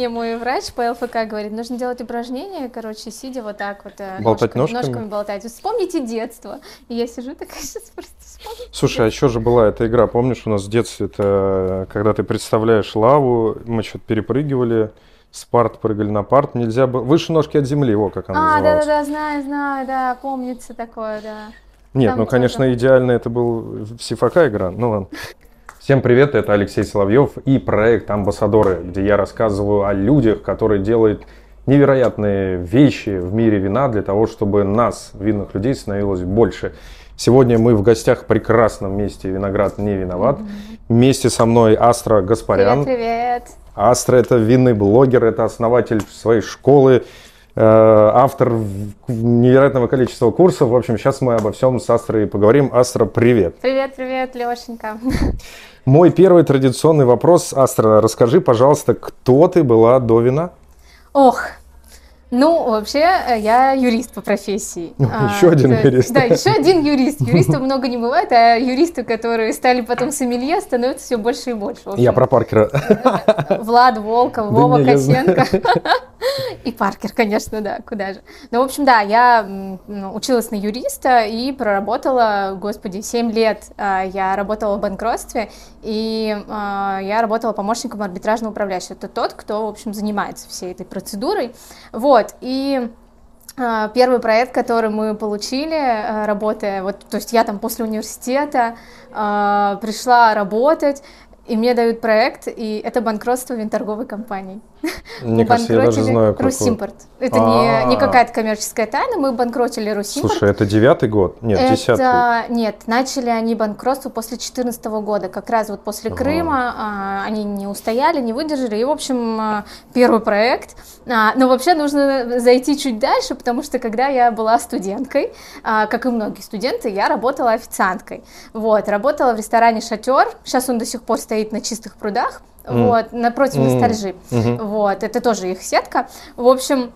мне мой врач по ЛФК говорит, нужно делать упражнения, короче, сидя вот так вот. э, болтать ножками? Ножками болтать. Вспомните детство. И я сижу такая, сейчас просто вспомню. Слушай, а еще же была эта игра, помнишь, у нас в детстве, это когда ты представляешь лаву, мы что-то перепрыгивали, с парт прыгали на парт, нельзя было... Выше ножки от земли, его как она а, называлась. да-да-да, знаю, знаю, да, помнится такое, да. Нет, Там ну, конечно, идеально это был Сифака игра, ну ладно. Всем привет, это Алексей Соловьев и проект «Амбассадоры», где я рассказываю о людях, которые делают невероятные вещи в мире вина для того, чтобы нас, винных людей, становилось больше. Сегодня мы в гостях в прекрасном месте «Виноград не виноват». Вместе со мной Астра Гаспарян. Привет, привет. Астра – это винный блогер, это основатель своей школы, автор в- невероятного количества курсов. В общем, сейчас мы обо всем с Астрой поговорим. Астра, привет! Привет, привет, Лешенька. Мой первый традиционный вопрос. Астра, расскажи, пожалуйста, кто ты была до вина? Ох, ну, вообще, э, я юрист по профессии. Ну, А, еще один да, юрист. Да, еще один юрист. Юристов много не бывает, а юристы, которые стали потом сомелье, становятся все больше и больше. Я про Паркера. Влад Волков, Да Вова не, я знаю. Косенко. И Паркер, конечно, да, куда же. Ну, в общем, да, я училась на юриста и проработала, господи, 7 лет а, я работала в банкротстве, и а, я работала помощником арбитражного управляющего. Это тот, кто, в общем, занимается всей этой процедурой. Вот, и а, Первый проект, который мы получили, а, работая, вот, то есть я там после университета а, пришла работать, и мне дают проект, и это банкротство винторговой компании. Мне кажется, я даже банкротили знаю, какой. Русимпорт. Это не, не А. какая-то коммерческая тайна, мы банкротили Русимпорт. Слушай, это девятый год? Нет, десятый. Нет, начали они банкротство после 2014 года, как раз вот после. Крыма а, они не устояли, не выдержали, и в общем а, первый проект. А, но вообще нужно зайти чуть дальше, потому что когда я была студенткой, а, как и многие студенты, я работала официанткой. Вот, работала в ресторане Шатер. Сейчас он до сих пор стоит на чистых прудах. М. Вот, напротив М. ностальжи. Мгм. Вот, это тоже их сетка. В общем,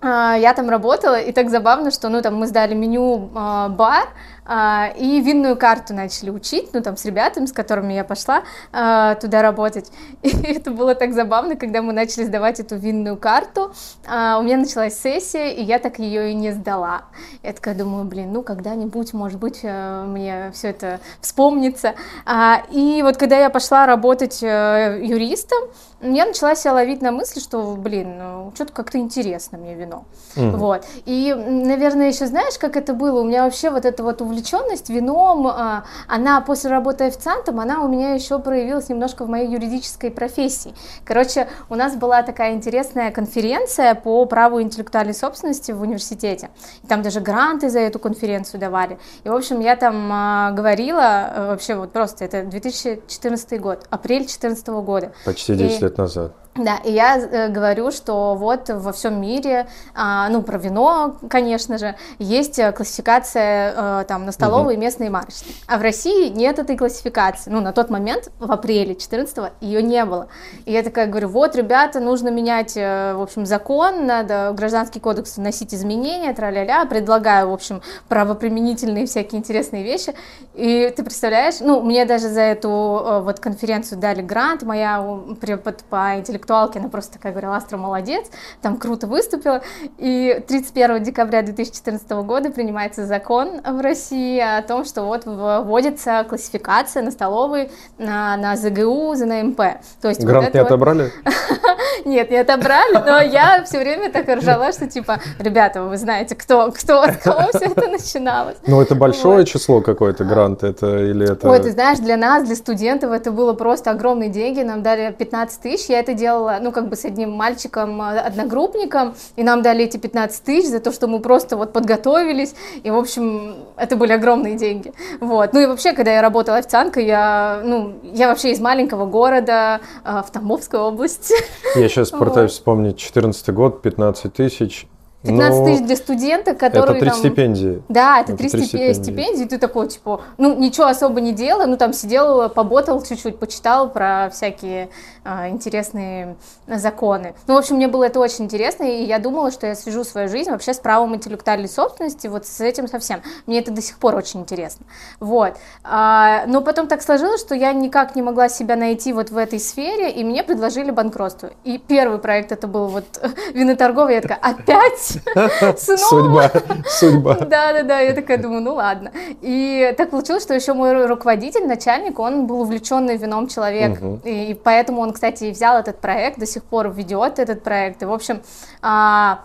а, я там работала, и так забавно, что, ну, там мы сдали меню а, бар, и винную карту начали учить, ну, там, с ребятами, с которыми я пошла а, туда работать. И это было так забавно, когда мы начали сдавать эту винную карту, а, у меня началась сессия, и я так ее и не сдала. Я такая думаю, блин, ну, когда-нибудь, может быть, э, мне все это вспомнится. А, И вот когда я пошла работать э, юристом, я начала себя ловить на мысли, что, блин, ну, что-то как-то интересно мне вино. Мгм. Вот. И, наверное, еще знаешь, как это было? У меня вообще вот эта вот увлеченность вином, а, она после работы официантом, она у меня еще проявилась немножко в моей юридической профессии. Короче, у нас была такая интересная конференция по праву интеллектуальной собственности в университете. И там даже гранты за эту конференцию давали. И, в общем, я там а, говорила, э, вообще вот просто, это 2014 год, апрель 2014 года. Почти 10 И- лет назад. Да, и я э, говорю, что вот во всем мире, а, ну, про вино, конечно же, есть э, классификация э, там на столовые, местные и марочные. А в России нет этой классификации. Ну, на тот момент, в апреле 14 ее не было. И я такая говорю, вот, ребята, нужно менять, в общем, закон, надо в гражданский кодекс вносить изменения, тра-ля-ля, предлагаю, в общем, правоприменительные всякие интересные вещи. И ты представляешь, ну, мне даже за эту э, вот конференцию дали грант, моя препод по интеллектуалке, она просто такая говорила, Астра молодец, там круто выступила. И 31 декабря 2014 года принимается закон в России о том, что вот вводится классификация на столовые, на, на ЗГУ, ЗНМП. То есть вот Грант это не вот- отобрали? нет, не отобрали, но я все время так ржала, что типа, ребята, вы знаете, кто, кто, от кого все это начиналось. Ну, это большое Вот. число какое-то, грант это или это... Ой, ты знаешь, для нас, для студентов, это было просто огромные деньги. Нам дали 15 тысяч. Я это делала, ну, как бы с одним мальчиком, э, одногруппником, и нам дали эти 15 тысяч за то, что мы просто вот подготовились. И, в общем, это были огромные деньги. Вот. Ну и вообще, когда я работала официанткой, я, ну, я вообще из маленького города э, в Тамбовской области. Я сейчас пытаюсь вспомнить 14 год, 15 тысяч. 15 тысяч для студента, который Это три там... стипендии. Да, это, три стипендии. стипендии. Ты такой, типа, ну, ничего особо не делал, ну, там сидел, поботал чуть-чуть, почитал про всякие а, интересные законы. Ну, в общем, мне было это очень интересно, и я думала, что я свяжу свою жизнь вообще с правом интеллектуальной собственности, вот с этим совсем. Мне это до сих пор очень интересно. Вот. А, но потом так сложилось, что я никак не могла себя найти вот в этой сфере, и мне предложили банкротство. И первый проект это был вот виноторговый, я такая, опять? Судьба, судьба. Да-да-да, я такая думаю, ну ладно. И так получилось, что еще мой руководитель, начальник, он был увлеченный вином человек, и поэтому он, кстати, взял этот проект, до сих пор ведет этот проект, и, в общем, а,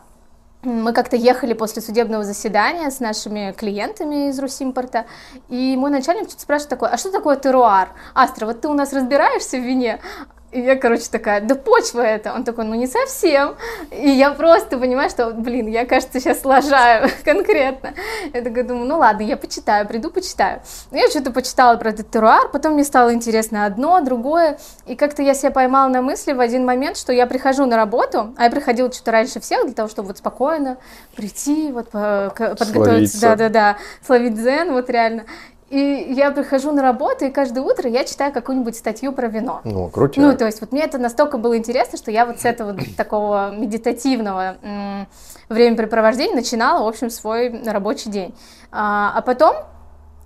мы как-то ехали после судебного заседания с нашими клиентами из Русимпорта, и мой начальник что-то спрашивает такой, а что такое теруар? Астра, вот ты у нас разбираешься в вине? И я, короче, такая, да почва это. Он такой, ну не совсем. И я просто понимаю, что, блин, я, кажется, сейчас лажаю конкретно. Я такая думаю, ну ладно, я почитаю, приду почитаю. Я что-то почитала про этот теруар, потом мне стало интересно одно, другое. И как-то я себя поймала на мысли в один момент, что я прихожу на работу, а я приходила что-то раньше всех для того, чтобы вот спокойно прийти, вот подготовиться, да-да-да, словить дзен, вот реально. И я прихожу на работу, и каждое утро я читаю какую-нибудь статью про вино. Ну, круто. Ну, то есть вот мне это настолько было интересно, что я вот с этого такого медитативного времяпрепровождения начинала, в общем, свой рабочий день. А, а потом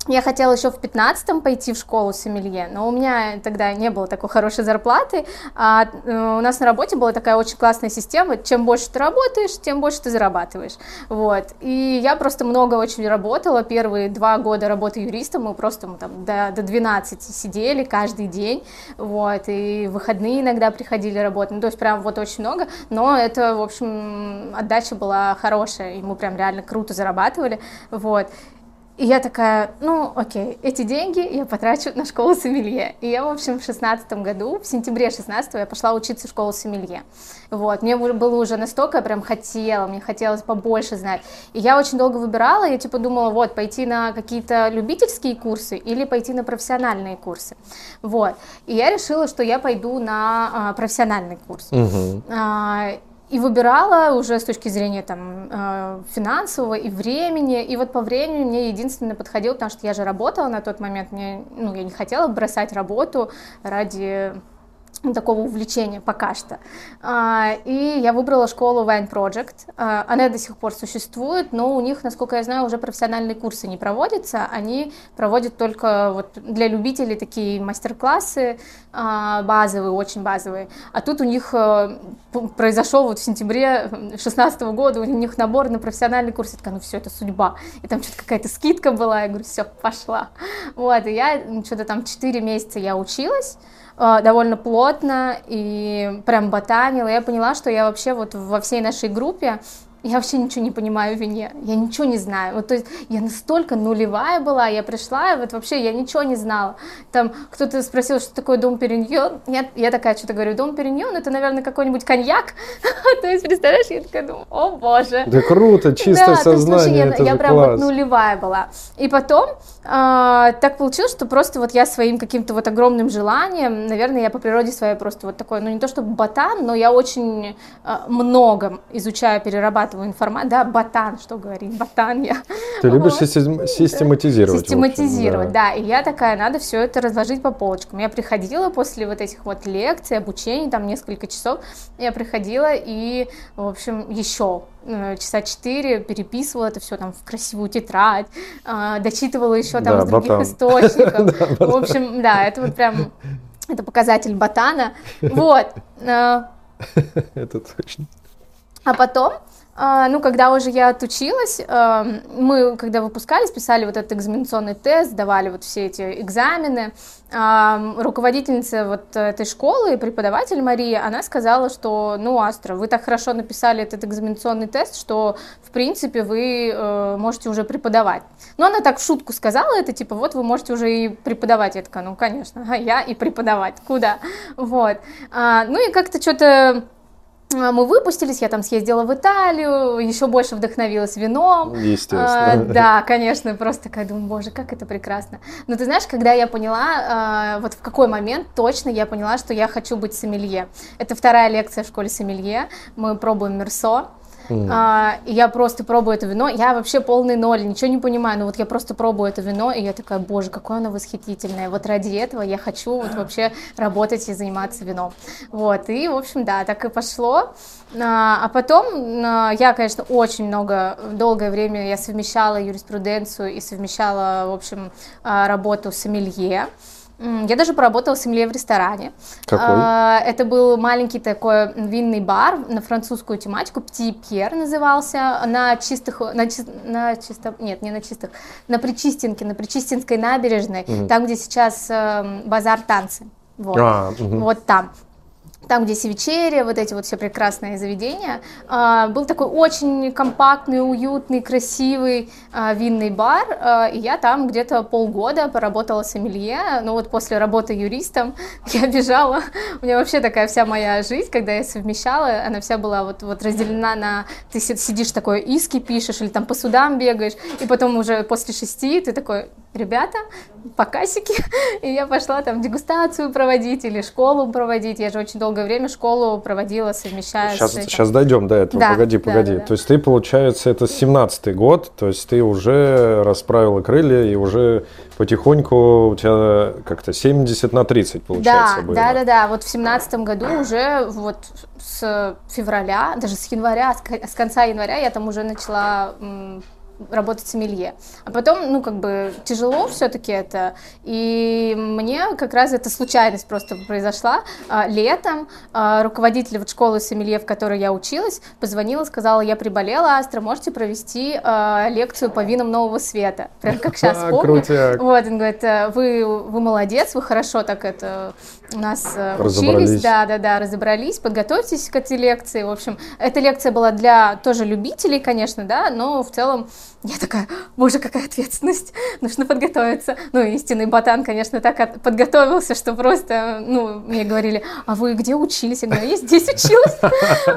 я хотела еще в 15-м пойти в школу сомелье, но у меня тогда не было такой хорошей зарплаты, а э, у нас на работе была такая очень классная система, чем больше ты работаешь, тем больше ты зарабатываешь, вот, и я просто много очень работала, первые два года работы юристом, мы просто мы, там до, до 12 сидели каждый день, вот, и выходные иногда приходили работать, ну, то есть прям вот очень много, но это, в общем, отдача была хорошая, и мы прям реально круто зарабатывали, вот, и я такая, ну, окей, эти деньги я потрачу на школу сомелье. И я, в общем, в шестнадцатом году, в сентябре 16 я пошла учиться в школу сомелье. Вот, мне было уже настолько, я прям хотела, мне хотелось побольше знать. И я очень долго выбирала, я типа думала, вот, пойти на какие-то любительские курсы или пойти на профессиональные курсы. Вот. И я решила, что я пойду на а, профессиональный курс. Угу. А, и выбирала уже с точки зрения там э, финансового и времени. И вот по времени мне единственное подходило, потому что я же работала на тот момент, мне, ну, я не хотела бросать работу ради такого увлечения пока что. А, и я выбрала школу Wine Project. А, она до сих пор существует, но у них, насколько я знаю, уже профессиональные курсы не проводятся. Они проводят только вот для любителей такие мастер-классы а, базовые, очень базовые. А тут у них э, произошел вот в сентябре 2016 года, у них набор на профессиональный курс. Я такая, ну все, это судьба. И там что-то какая-то скидка была, я говорю, все, пошла. Вот, и я что-то там 4 месяца я училась, довольно плотно и прям ботанила. Я поняла, что я вообще вот во всей нашей группе я вообще ничего не понимаю в вине, я ничего не знаю. Вот, то есть я настолько нулевая была, я пришла, и вот вообще я ничего не знала. Там кто-то спросил, что такое дом Периньон, я, я такая что-то говорю, дом Периньон, это, наверное, какой-нибудь коньяк. то есть, представляешь, я такая думаю, о боже. Да круто, чистое да, сознание, есть, я, я прям вот нулевая была. И потом а, так получилось, что просто вот я своим каким-то вот огромным желанием, наверное, я по природе своей просто вот такой, ну не то чтобы ботан, но я очень а, много изучаю, перерабатываю информацию, да, ботан, что говорить, ботан я. Ты любишь систематизировать. Систематизировать, да. да, и я такая, надо все это разложить по полочкам. Я приходила после вот этих вот лекций, обучений, там несколько часов, я приходила и, в общем, еще Э, часа четыре переписывала это все там в красивую тетрадь, э, дочитывала еще там да, с других ботан. источников. В общем, да, это вот прям это показатель ботана. Вот. Э. Это точно. А потом ну, когда уже я отучилась, мы, когда выпускались, писали вот этот экзаменационный тест, давали вот все эти экзамены. Руководительница вот этой школы, преподаватель Мария, она сказала, что, ну, Астра, вы так хорошо написали этот экзаменационный тест, что, в принципе, вы э, можете уже преподавать. Но она так в шутку сказала это, типа, вот вы можете уже и преподавать. Я такая, ну, конечно, а я и преподавать, куда? Вот. А, ну, и как-то что-то а, мы выпустились, я там съездила в Италию, еще больше вдохновилась вином. Естественно. А, да, конечно, просто такая думаю, боже, как это прекрасно. Но ты знаешь, когда я поняла, а, вот в какой момент точно я поняла, что я хочу быть сомелье. Это вторая лекция в школе сомелье, мы пробуем мерсо. Mm. А, и я просто пробую это вино. Я вообще полный ноль, ничего не понимаю. Но вот я просто пробую это вино, и я такая, боже, какое оно восхитительное. Вот ради этого я хочу вот вообще работать и заниматься вином. Вот, и, в общем, да, так и пошло. А, а потом а, я, конечно, очень много, долгое время я совмещала юриспруденцию и совмещала, в общем, а, работу с сомелье. Я даже поработала с в ресторане. Какой? Это был маленький такой винный бар на французскую тематику, Пти Пьер назывался, на чистых, на, на чисто, нет, не на чистых, на Причистенке, на Причистинской набережной, угу. там, где сейчас э, базар танцы. Вот, а, угу. вот там там, где Севичерия, вот эти вот все прекрасные заведения, а, был такой очень компактный, уютный, красивый а, винный бар, а, и я там где-то полгода поработала с сомелье, ну вот после работы юристом я бежала, у меня вообще такая вся моя жизнь, когда я совмещала, она вся была вот, вот разделена на, ты сидишь такой иски пишешь, или там по судам бегаешь, и потом уже после шести ты такой, ребята, покасики, и я пошла там дегустацию проводить или школу проводить, я же очень долгое время школу проводила, совмещая сейчас, с этим. Сейчас дойдем до этого, да, погоди, погоди. Да, да, то есть ты, получается, это 17-й год, то есть ты уже расправила крылья и уже потихоньку у тебя как-то 70 на 30 получается да, было. Да, да, да, вот в 17 году уже вот с февраля, даже с января, с конца января я там уже начала работать сомелье. А потом, ну, как бы тяжело все-таки это, и мне как раз эта случайность просто произошла. А, летом а, руководитель вот школы сомелье, в которой я училась, позвонила, сказала, я приболела, Астра, можете провести а, лекцию по винам нового света? Прям как сейчас помню. Вот, он говорит, вы, вы молодец, вы хорошо так это у нас э, учились, да, да, да, разобрались, подготовьтесь к этой лекции. В общем, эта лекция была для тоже любителей, конечно, да, но в целом я такая, боже, какая ответственность, нужно подготовиться. Ну, истинный ботан, конечно, так подготовился, что просто, ну, мне говорили, а вы где учились? Я говорю, я здесь училась.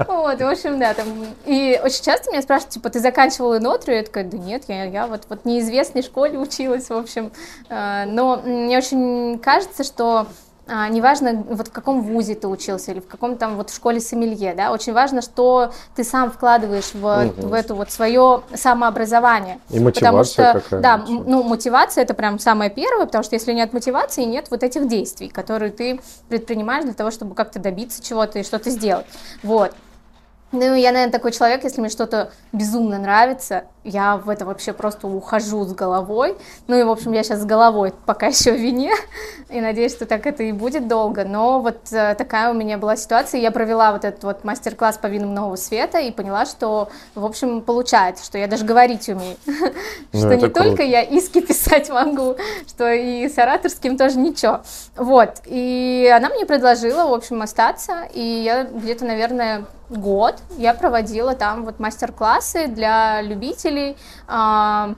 Вот, в общем, да, там. И очень часто меня спрашивают, типа, ты заканчивала нотрию? Я такая, да нет, я, я вот, вот неизвестной школе училась, в общем. Э, но мне очень кажется, что а, неважно, вот в каком вузе ты учился или в каком там вот в школе сомелье, да, очень важно, что ты сам вкладываешь в, угу. в эту вот свое самообразование. И мотивация потому что, какая Да, ну, мотивация это прям самое первое, потому что если нет мотивации, нет вот этих действий, которые ты предпринимаешь для того, чтобы как-то добиться чего-то и что-то сделать. Вот. Ну, я, наверное, такой человек, если мне что-то безумно нравится, я в это вообще просто ухожу с головой. Ну и, в общем, я сейчас с головой пока еще в вине, и надеюсь, что так это и будет долго. Но вот э, такая у меня была ситуация. Я провела вот этот вот мастер-класс по винам нового света и поняла, что, в общем, получается, что я даже говорить умею. Ну, что не только я иски писать могу, что и с ораторским тоже ничего. Вот. И она мне предложила, в общем, остаться, и я где-то, наверное, год я проводила там вот мастер-классы для любителей. А,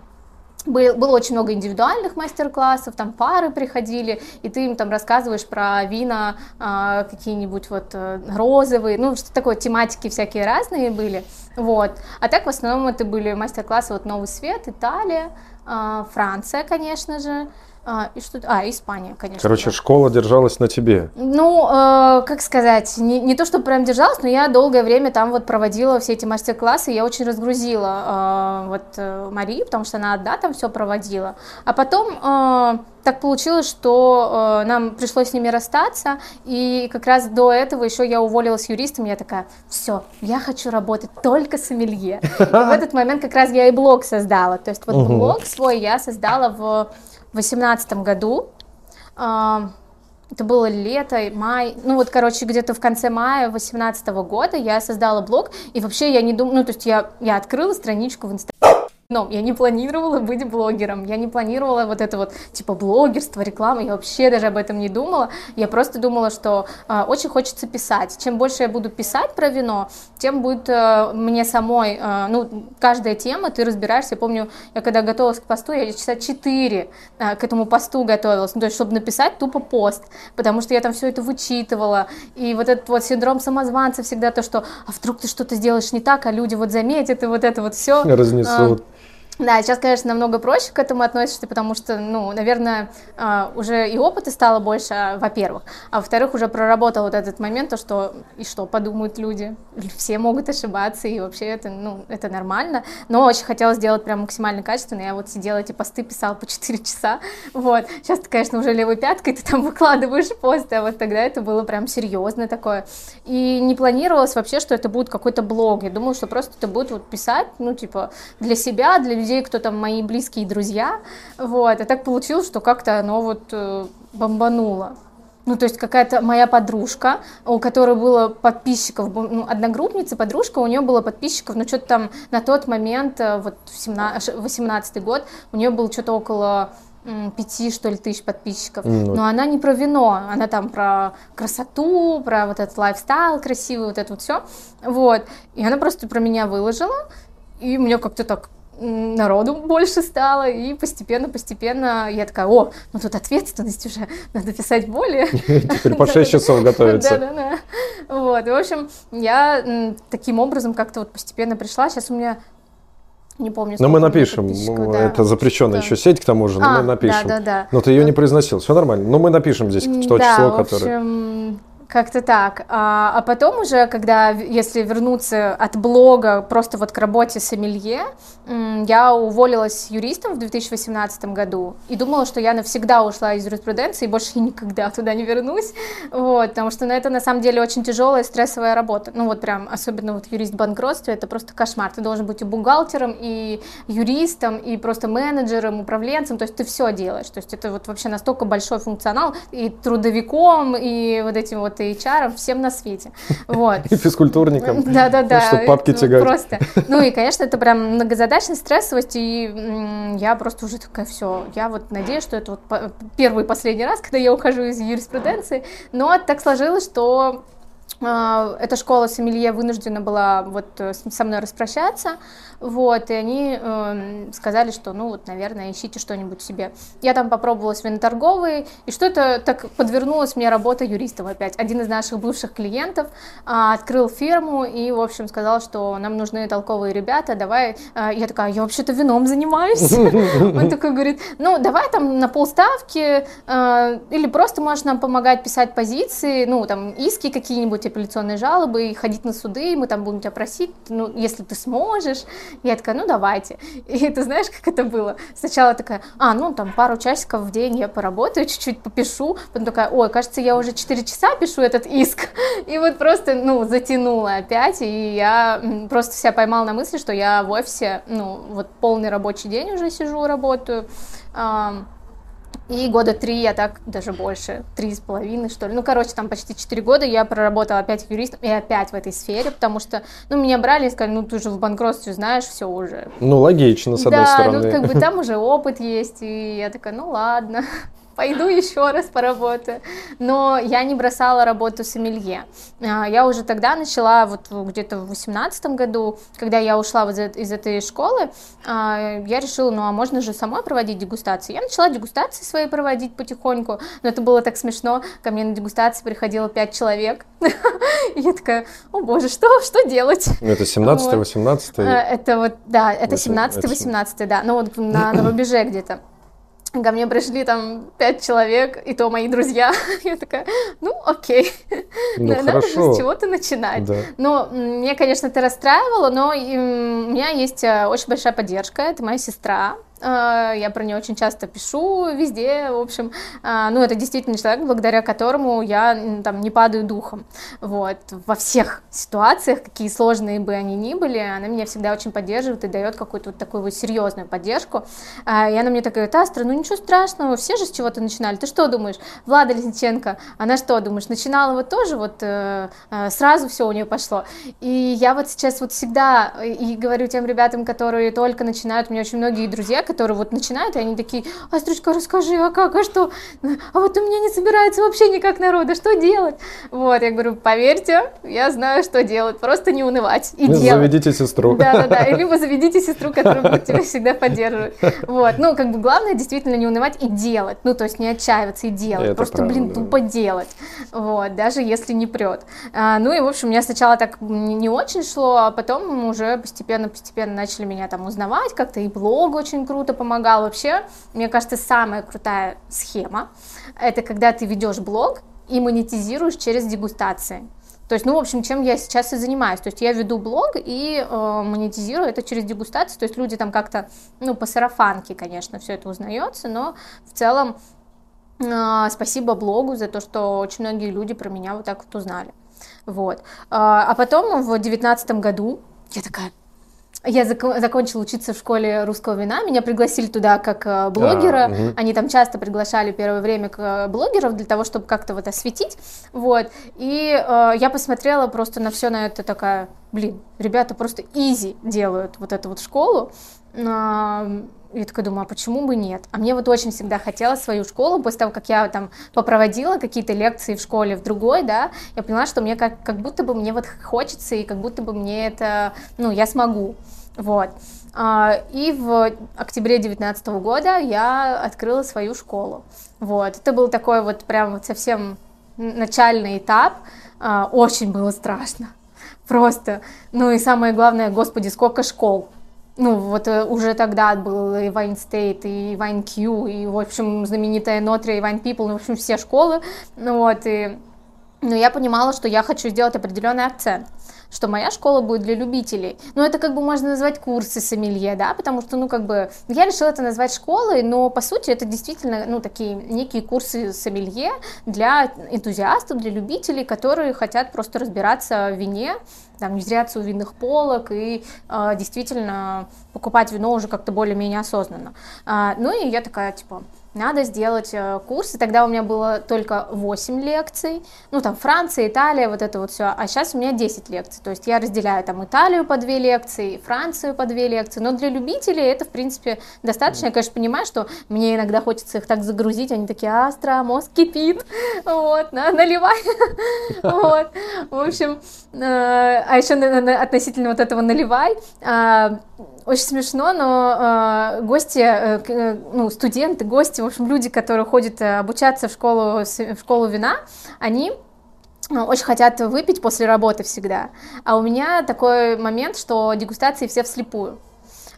был, было очень много индивидуальных мастер-классов, там пары приходили, и ты им там рассказываешь про вина э, какие-нибудь вот э, розовые, ну что такое, тематики всякие разные были, вот. А так в основном это были мастер-классы вот Новый Свет, Италия, э, Франция, конечно же, а, и что А, Испания, конечно. Короче, да. школа держалась на тебе. Ну, э, как сказать, не, не то, что прям держалась, но я долгое время там вот проводила все эти мастер-классы, я очень разгрузила э, вот э, Марию, потому что она одна там все проводила. А потом э, так получилось, что э, нам пришлось с ними расстаться, и как раз до этого еще я уволилась юристом, я такая, все, я хочу работать только с сомелье. И в этот момент как раз я и блог создала, то есть вот блог свой я создала в 2018 году. А, это было лето, май, ну вот, короче, где-то в конце мая 2018 года я создала блог, и вообще я не думаю, ну то есть я, я открыла страничку в Инстаграме, но я не планировала быть блогером, я не планировала вот это вот типа блогерство, реклама, я вообще даже об этом не думала. Я просто думала, что э, очень хочется писать. Чем больше я буду писать про вино, тем будет э, мне самой, э, ну, каждая тема, ты разбираешься. Я помню, я когда готовилась к посту, я часа 4 э, к этому посту готовилась, ну, то есть, чтобы написать тупо пост, потому что я там все это вычитывала. И вот этот вот синдром самозванца всегда то, что, а вдруг ты что-то сделаешь не так, а люди вот заметят, и вот это вот все. Разнесут. Да, сейчас, конечно, намного проще к этому относишься, потому что, ну, наверное, а, уже и опыта стало больше, а, во-первых, а во-вторых, уже проработал вот этот момент, то, что и что подумают люди, все могут ошибаться, и вообще это, ну, это нормально, но очень хотела сделать прям максимально качественно, я вот сидела эти посты, писала по 4 часа, вот, сейчас ты, конечно, уже левой пяткой ты там выкладываешь посты, а вот тогда это было прям серьезно такое, и не планировалось вообще, что это будет какой-то блог, я думала, что просто это будет вот писать, ну, типа, для себя, для людей, людей, кто там мои близкие друзья, вот, и так получилось, что как-то оно вот э, бомбануло. Ну, то есть какая-то моя подружка, у которой было подписчиков, ну, одногруппница, подружка, у нее было подписчиков, ну, что-то там на тот момент, э, вот 18 год, у нее было что-то около пяти, что ли, тысяч подписчиков. Mm, Но она не про вино, она там про красоту, про вот этот лайфстайл красивый, вот это вот все. Вот. И она просто про меня выложила, и мне как-то так народу больше стало, и постепенно-постепенно я такая, о, ну тут ответственность уже, надо писать более. Теперь по 6 часов готовиться. Да-да-да. Вот, в общем, я таким образом как-то вот постепенно пришла, сейчас у меня не помню. Но мы напишем. Ну, да. Это запрещенная да. еще сеть, к тому же, но а, мы напишем. Да, да, да. Но ты ее не произносил, все нормально. Но мы напишем здесь то да, число, которое. Общем, как-то так. А, а потом уже, когда, если вернуться от блога просто вот к работе с Эмилье, я уволилась юристом в 2018 году и думала, что я навсегда ушла из юриспруденции и больше никогда туда не вернусь, вот, потому что ну, это на самом деле очень тяжелая стрессовая работа. Ну вот прям, особенно вот юрист банкротства, это просто кошмар. Ты должен быть и бухгалтером, и юристом, и просто менеджером, управленцем, то есть ты все делаешь. То есть это вот вообще настолько большой функционал, и трудовиком, и вот этим вот и HR, всем на свете. Вот. И физкультурником. Да-да-да. Чтобы папки тягать. Просто. Ну и, конечно, это прям многозадачность, стрессовость, и я просто уже такая, все, я вот надеюсь, что это вот первый и последний раз, когда я ухожу из юриспруденции, но так сложилось, что а, эта школа сомелье вынуждена была вот э, со мной распрощаться, вот, и они э, сказали, что, ну, вот, наверное, ищите что-нибудь себе. Я там попробовала виноторговые, и что-то так подвернулась мне работа юристом опять. Один из наших бывших клиентов э, открыл фирму и, в общем, сказал, что нам нужны толковые ребята, давай. Э, я такая, я вообще-то вином занимаюсь. Он такой говорит, ну, давай там на полставки, э, или просто можешь нам помогать писать позиции, ну, там, иски какие-нибудь, апелляционные жалобы и ходить на суды, мы там будем тебя просить, ну, если ты сможешь. Я такая, ну, давайте. И ты знаешь, как это было? Сначала такая, а, ну, там, пару часиков в день я поработаю, чуть-чуть попишу, потом такая, ой, кажется, я уже 4 часа пишу этот иск. И вот просто, ну, затянула опять, и я просто себя поймала на мысли, что я в офисе, ну, вот полный рабочий день уже сижу, работаю, и года три я так, даже больше, три с половиной, что ли. Ну, короче, там почти четыре года я проработала опять юристом и опять в этой сфере, потому что, ну, меня брали и сказали, ну, ты же в банкротстве знаешь все уже. Ну, логично, с одной стороны. Да, ну, как бы там уже опыт есть, и я такая, ну, ладно пойду еще раз поработаю. Но я не бросала работу с Эмилье. А, я уже тогда начала, вот где-то в восемнадцатом году, когда я ушла вот из этой школы, а, я решила, ну а можно же самой проводить дегустации. Я начала дегустации свои проводить потихоньку, но это было так смешно. Ко мне на дегустации приходило пять человек. И я такая, о боже, что, что делать? Это 17 18 а, Это вот, да, это 17 18 да, ну вот на рубеже где-то. Ко мне пришли там пять человек, и то мои друзья. Я такая, ну окей, ну, надо же с чего-то начинать. Да. Но мне, конечно, это расстраивало, но у меня есть э, очень большая поддержка, это моя сестра, я про нее очень часто пишу везде, в общем, а, ну, это действительно человек, благодаря которому я там не падаю духом, вот, во всех ситуациях, какие сложные бы они ни были, она меня всегда очень поддерживает и дает какую-то вот такую вот серьезную поддержку, а, и она мне такая говорит, Астра, ну ничего страшного, все же с чего-то начинали, ты что думаешь, Влада Лесниченко, она что думаешь, начинала вот тоже вот э, э, сразу все у нее пошло, и я вот сейчас вот всегда и говорю тем ребятам, которые только начинают, у меня очень многие друзья, которые вот начинают, и они такие, Астрочка, расскажи, а как, а что? А вот у меня не собирается вообще никак народа, что делать? Вот, я говорю, поверьте, я знаю, что делать, просто не унывать и ну, делать. Заведите сестру. Да-да-да, либо заведите сестру, которая будет тебя всегда поддерживать. Вот, ну, как бы главное действительно не унывать и делать, ну, то есть не отчаиваться и делать, Это просто, правда, блин, тупо делать, вот, даже если не прет. А, ну, и, в общем, у меня сначала так не очень шло, а потом уже постепенно-постепенно начали меня там узнавать как-то, и блог очень круто помогал. Вообще, мне кажется, самая крутая схема – это когда ты ведешь блог и монетизируешь через дегустации. То есть, ну, в общем, чем я сейчас и занимаюсь. То есть я веду блог и э, монетизирую это через дегустацию. То есть люди там как-то, ну, по сарафанке, конечно, все это узнается, но в целом э, спасибо блогу за то, что очень многие люди про меня вот так вот узнали. Вот. А, а потом в девятнадцатом году я такая, я зак- закончила учиться в школе русского вина, меня пригласили туда как э, блогера, а, угу. они там часто приглашали первое время к э, блогеров для того, чтобы как-то вот осветить, вот, и э, я посмотрела просто на все на это такая, блин, ребята просто изи делают вот эту вот школу, я такая думаю, а почему бы нет? А мне вот очень всегда хотелось свою школу, после того, как я там попроводила какие-то лекции в школе в другой, да, я поняла, что мне как, как будто бы мне вот хочется, и как будто бы мне это, ну, я смогу, вот. А, и в октябре 2019 года я открыла свою школу, вот. Это был такой вот прям вот совсем начальный этап, а, очень было страшно, просто. Ну и самое главное, господи, сколько школ, ну, вот э, уже тогда был и Wine State, и Wine Q, и, в общем, знаменитая Нотри, и Wine People, ну, в общем, все школы, ну, вот, и, но я понимала, что я хочу сделать определенный акцент что моя школа будет для любителей. Но это как бы можно назвать курсы сомелье, да, потому что, ну, как бы, я решила это назвать школой, но, по сути, это действительно, ну, такие некие курсы сомелье для энтузиастов, для любителей, которые хотят просто разбираться в вине, там, у винных полок и э, действительно покупать вино уже как-то более-менее осознанно. А, ну и я такая, типа, надо сделать э, курс, и тогда у меня было только 8 лекций, ну там Франция, Италия, вот это вот все, а сейчас у меня 10 лекций, то есть я разделяю там Италию по 2 лекции, Францию по 2 лекции, но для любителей это в принципе достаточно, я конечно понимаю, что мне иногда хочется их так загрузить, они такие, астра, мозг кипит, вот, на, наливай, вот, в общем, а еще относительно вот этого наливай, а, очень смешно, но э, гости, э, э, ну, студенты, гости, в общем, люди, которые ходят э, обучаться в школу, в школу вина, они э, очень хотят выпить после работы всегда. А у меня такой момент, что дегустации все вслепую.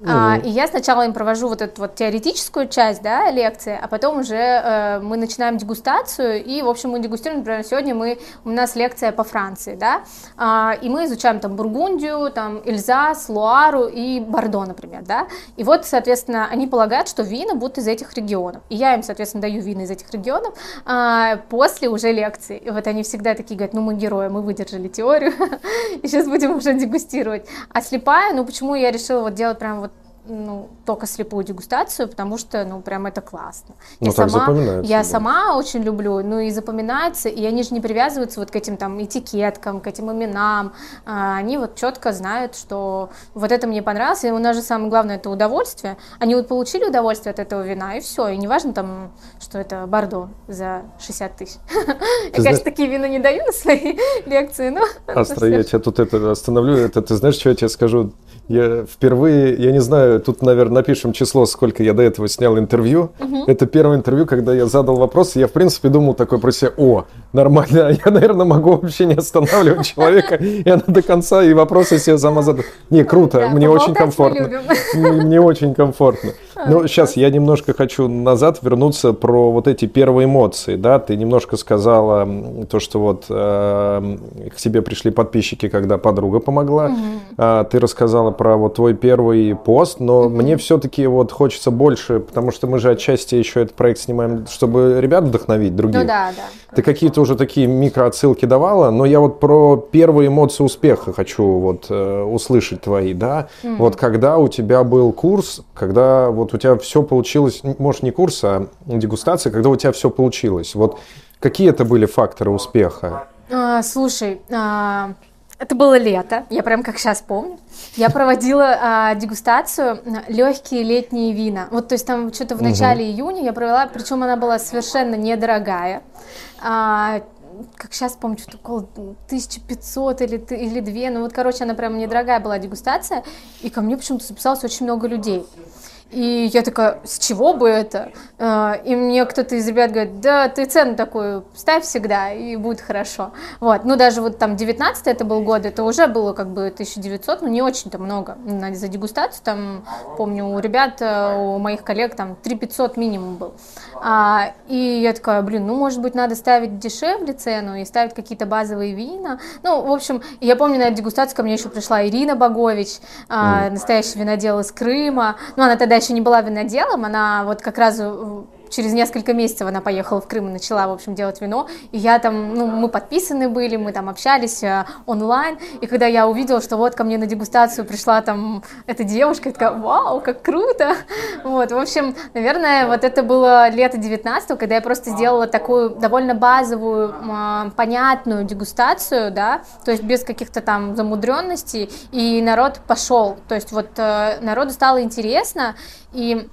А, и я сначала им провожу вот эту вот теоретическую часть, да, лекции, а потом уже э, мы начинаем дегустацию, и, в общем, мы дегустируем, например, сегодня мы, у нас лекция по Франции, да, а, и мы изучаем там Бургундию, там Эльзас, Луару и Бордо, например, да, и вот, соответственно, они полагают, что вина будут из этих регионов, и я им, соответственно, даю вина из этих регионов а, после уже лекции, и вот они всегда такие говорят, ну, мы герои, мы выдержали теорию, и сейчас будем уже дегустировать, а слепая, ну, почему я решила вот делать прям вот ну, только слепую дегустацию, потому что, ну, прям это классно. Ну, я так сама. Я да. сама очень люблю, ну, и запоминается, и они же не привязываются вот к этим там этикеткам, к этим именам, а, они вот четко знают, что вот это мне понравилось, и у нас же самое главное это удовольствие. Они вот получили удовольствие от этого вина, и все, и неважно там, что это Бордо за 60 тысяч. Я, конечно, такие вина не даю на свои лекции, но... Астра, я тебя тут это остановлю, это ты знаешь, что я тебе скажу? Я впервые, я не знаю, тут, наверное, напишем число, сколько я до этого снял интервью. Угу. Это первое интервью, когда я задал вопрос, я, в принципе, думал такой про себя, о, нормально, я, наверное, могу вообще не останавливать человека, и она до конца, и вопросы себе сама задает. Не, круто, мне очень комфортно. Мне очень комфортно. Ну, сейчас я немножко хочу назад вернуться про вот эти первые эмоции, да, ты немножко сказала то, что вот э, к тебе пришли подписчики, когда подруга помогла, угу. ты рассказала про вот твой первый пост, но угу. мне все-таки вот хочется больше, потому что мы же отчасти еще этот проект снимаем, чтобы ребят вдохновить, других. Ну да, да. Ты какие-то уже такие микроотсылки давала, но я вот про первые эмоции успеха хочу вот э, услышать твои, да, угу. вот когда у тебя был курс, когда вот у тебя все получилось, может не курс, а дегустация, когда у тебя все получилось. Вот какие это были факторы успеха? А, слушай, а, Это было лето, я прям как сейчас помню. Я проводила а, дегустацию легкие летние вина. Вот, то есть там что-то в начале угу. июня я провела, причем она была совершенно недорогая. А, как сейчас помню, что-то около 1500 или, или 2, ну вот, короче, она прям недорогая была дегустация, и ко мне почему-то записалось очень много людей. И я такая, с чего бы это? А, и мне кто-то из ребят говорит, да, ты цену такую ставь всегда, и будет хорошо. Вот, ну даже вот там 19 это был год, это уже было как бы 1900, ну не очень-то много за дегустацию, там, помню, у ребят, э, у моих коллег там 3500 минимум был. А, и я такая, блин, ну может быть надо ставить дешевле цену и ставить какие-то базовые вина. Ну, в общем, я помню, на эту дегустацию ко мне еще пришла Ирина Богович, а, настоящий винодел из Крыма. Ну, она тогда еще не была виноделом, она вот как раз через несколько месяцев она поехала в Крым и начала, в общем, делать вино. И я там, ну, мы подписаны были, мы там общались э, онлайн. И когда я увидела, что вот ко мне на дегустацию пришла там эта девушка, я такая, вау, как круто. Вот, в общем, наверное, вот это было лето 19 когда я просто сделала такую довольно базовую, э, понятную дегустацию, да, то есть без каких-то там замудренностей, и народ пошел. То есть вот э, народу стало интересно, и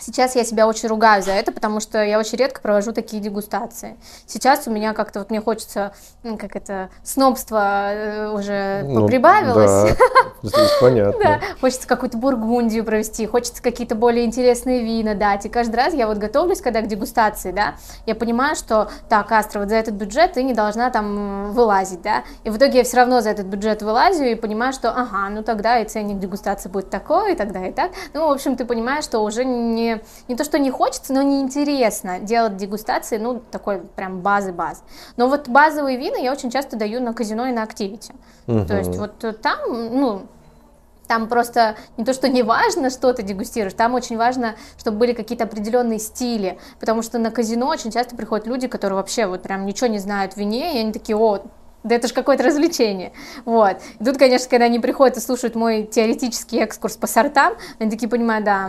Сейчас я себя очень ругаю за это, потому что я очень редко провожу такие дегустации. Сейчас у меня как-то вот мне хочется, ну, как это, снобство э, уже ну, прибавилось. Да, здесь понятно. Да, хочется какую-то бургундию провести, хочется какие-то более интересные вина дать. И каждый раз я вот готовлюсь, когда к дегустации, да, я понимаю, что так, Астра, вот за этот бюджет ты не должна там вылазить, да. И в итоге я все равно за этот бюджет вылазю и понимаю, что, ага, ну тогда и ценник дегустации будет такой, и тогда и так. Ну, в общем, ты понимаешь, что уже не не, то, что не хочется, но неинтересно делать дегустации, ну, такой прям базы-баз. Но вот базовые вина я очень часто даю на казино и на активити. Угу. То есть вот там, ну, там просто не то, что не важно, что ты дегустируешь, там очень важно, чтобы были какие-то определенные стили, потому что на казино очень часто приходят люди, которые вообще вот прям ничего не знают в вине, и они такие, о, да это же какое-то развлечение. Вот. И тут, конечно, когда они приходят и слушают мой теоретический экскурс по сортам, они такие понимают, да,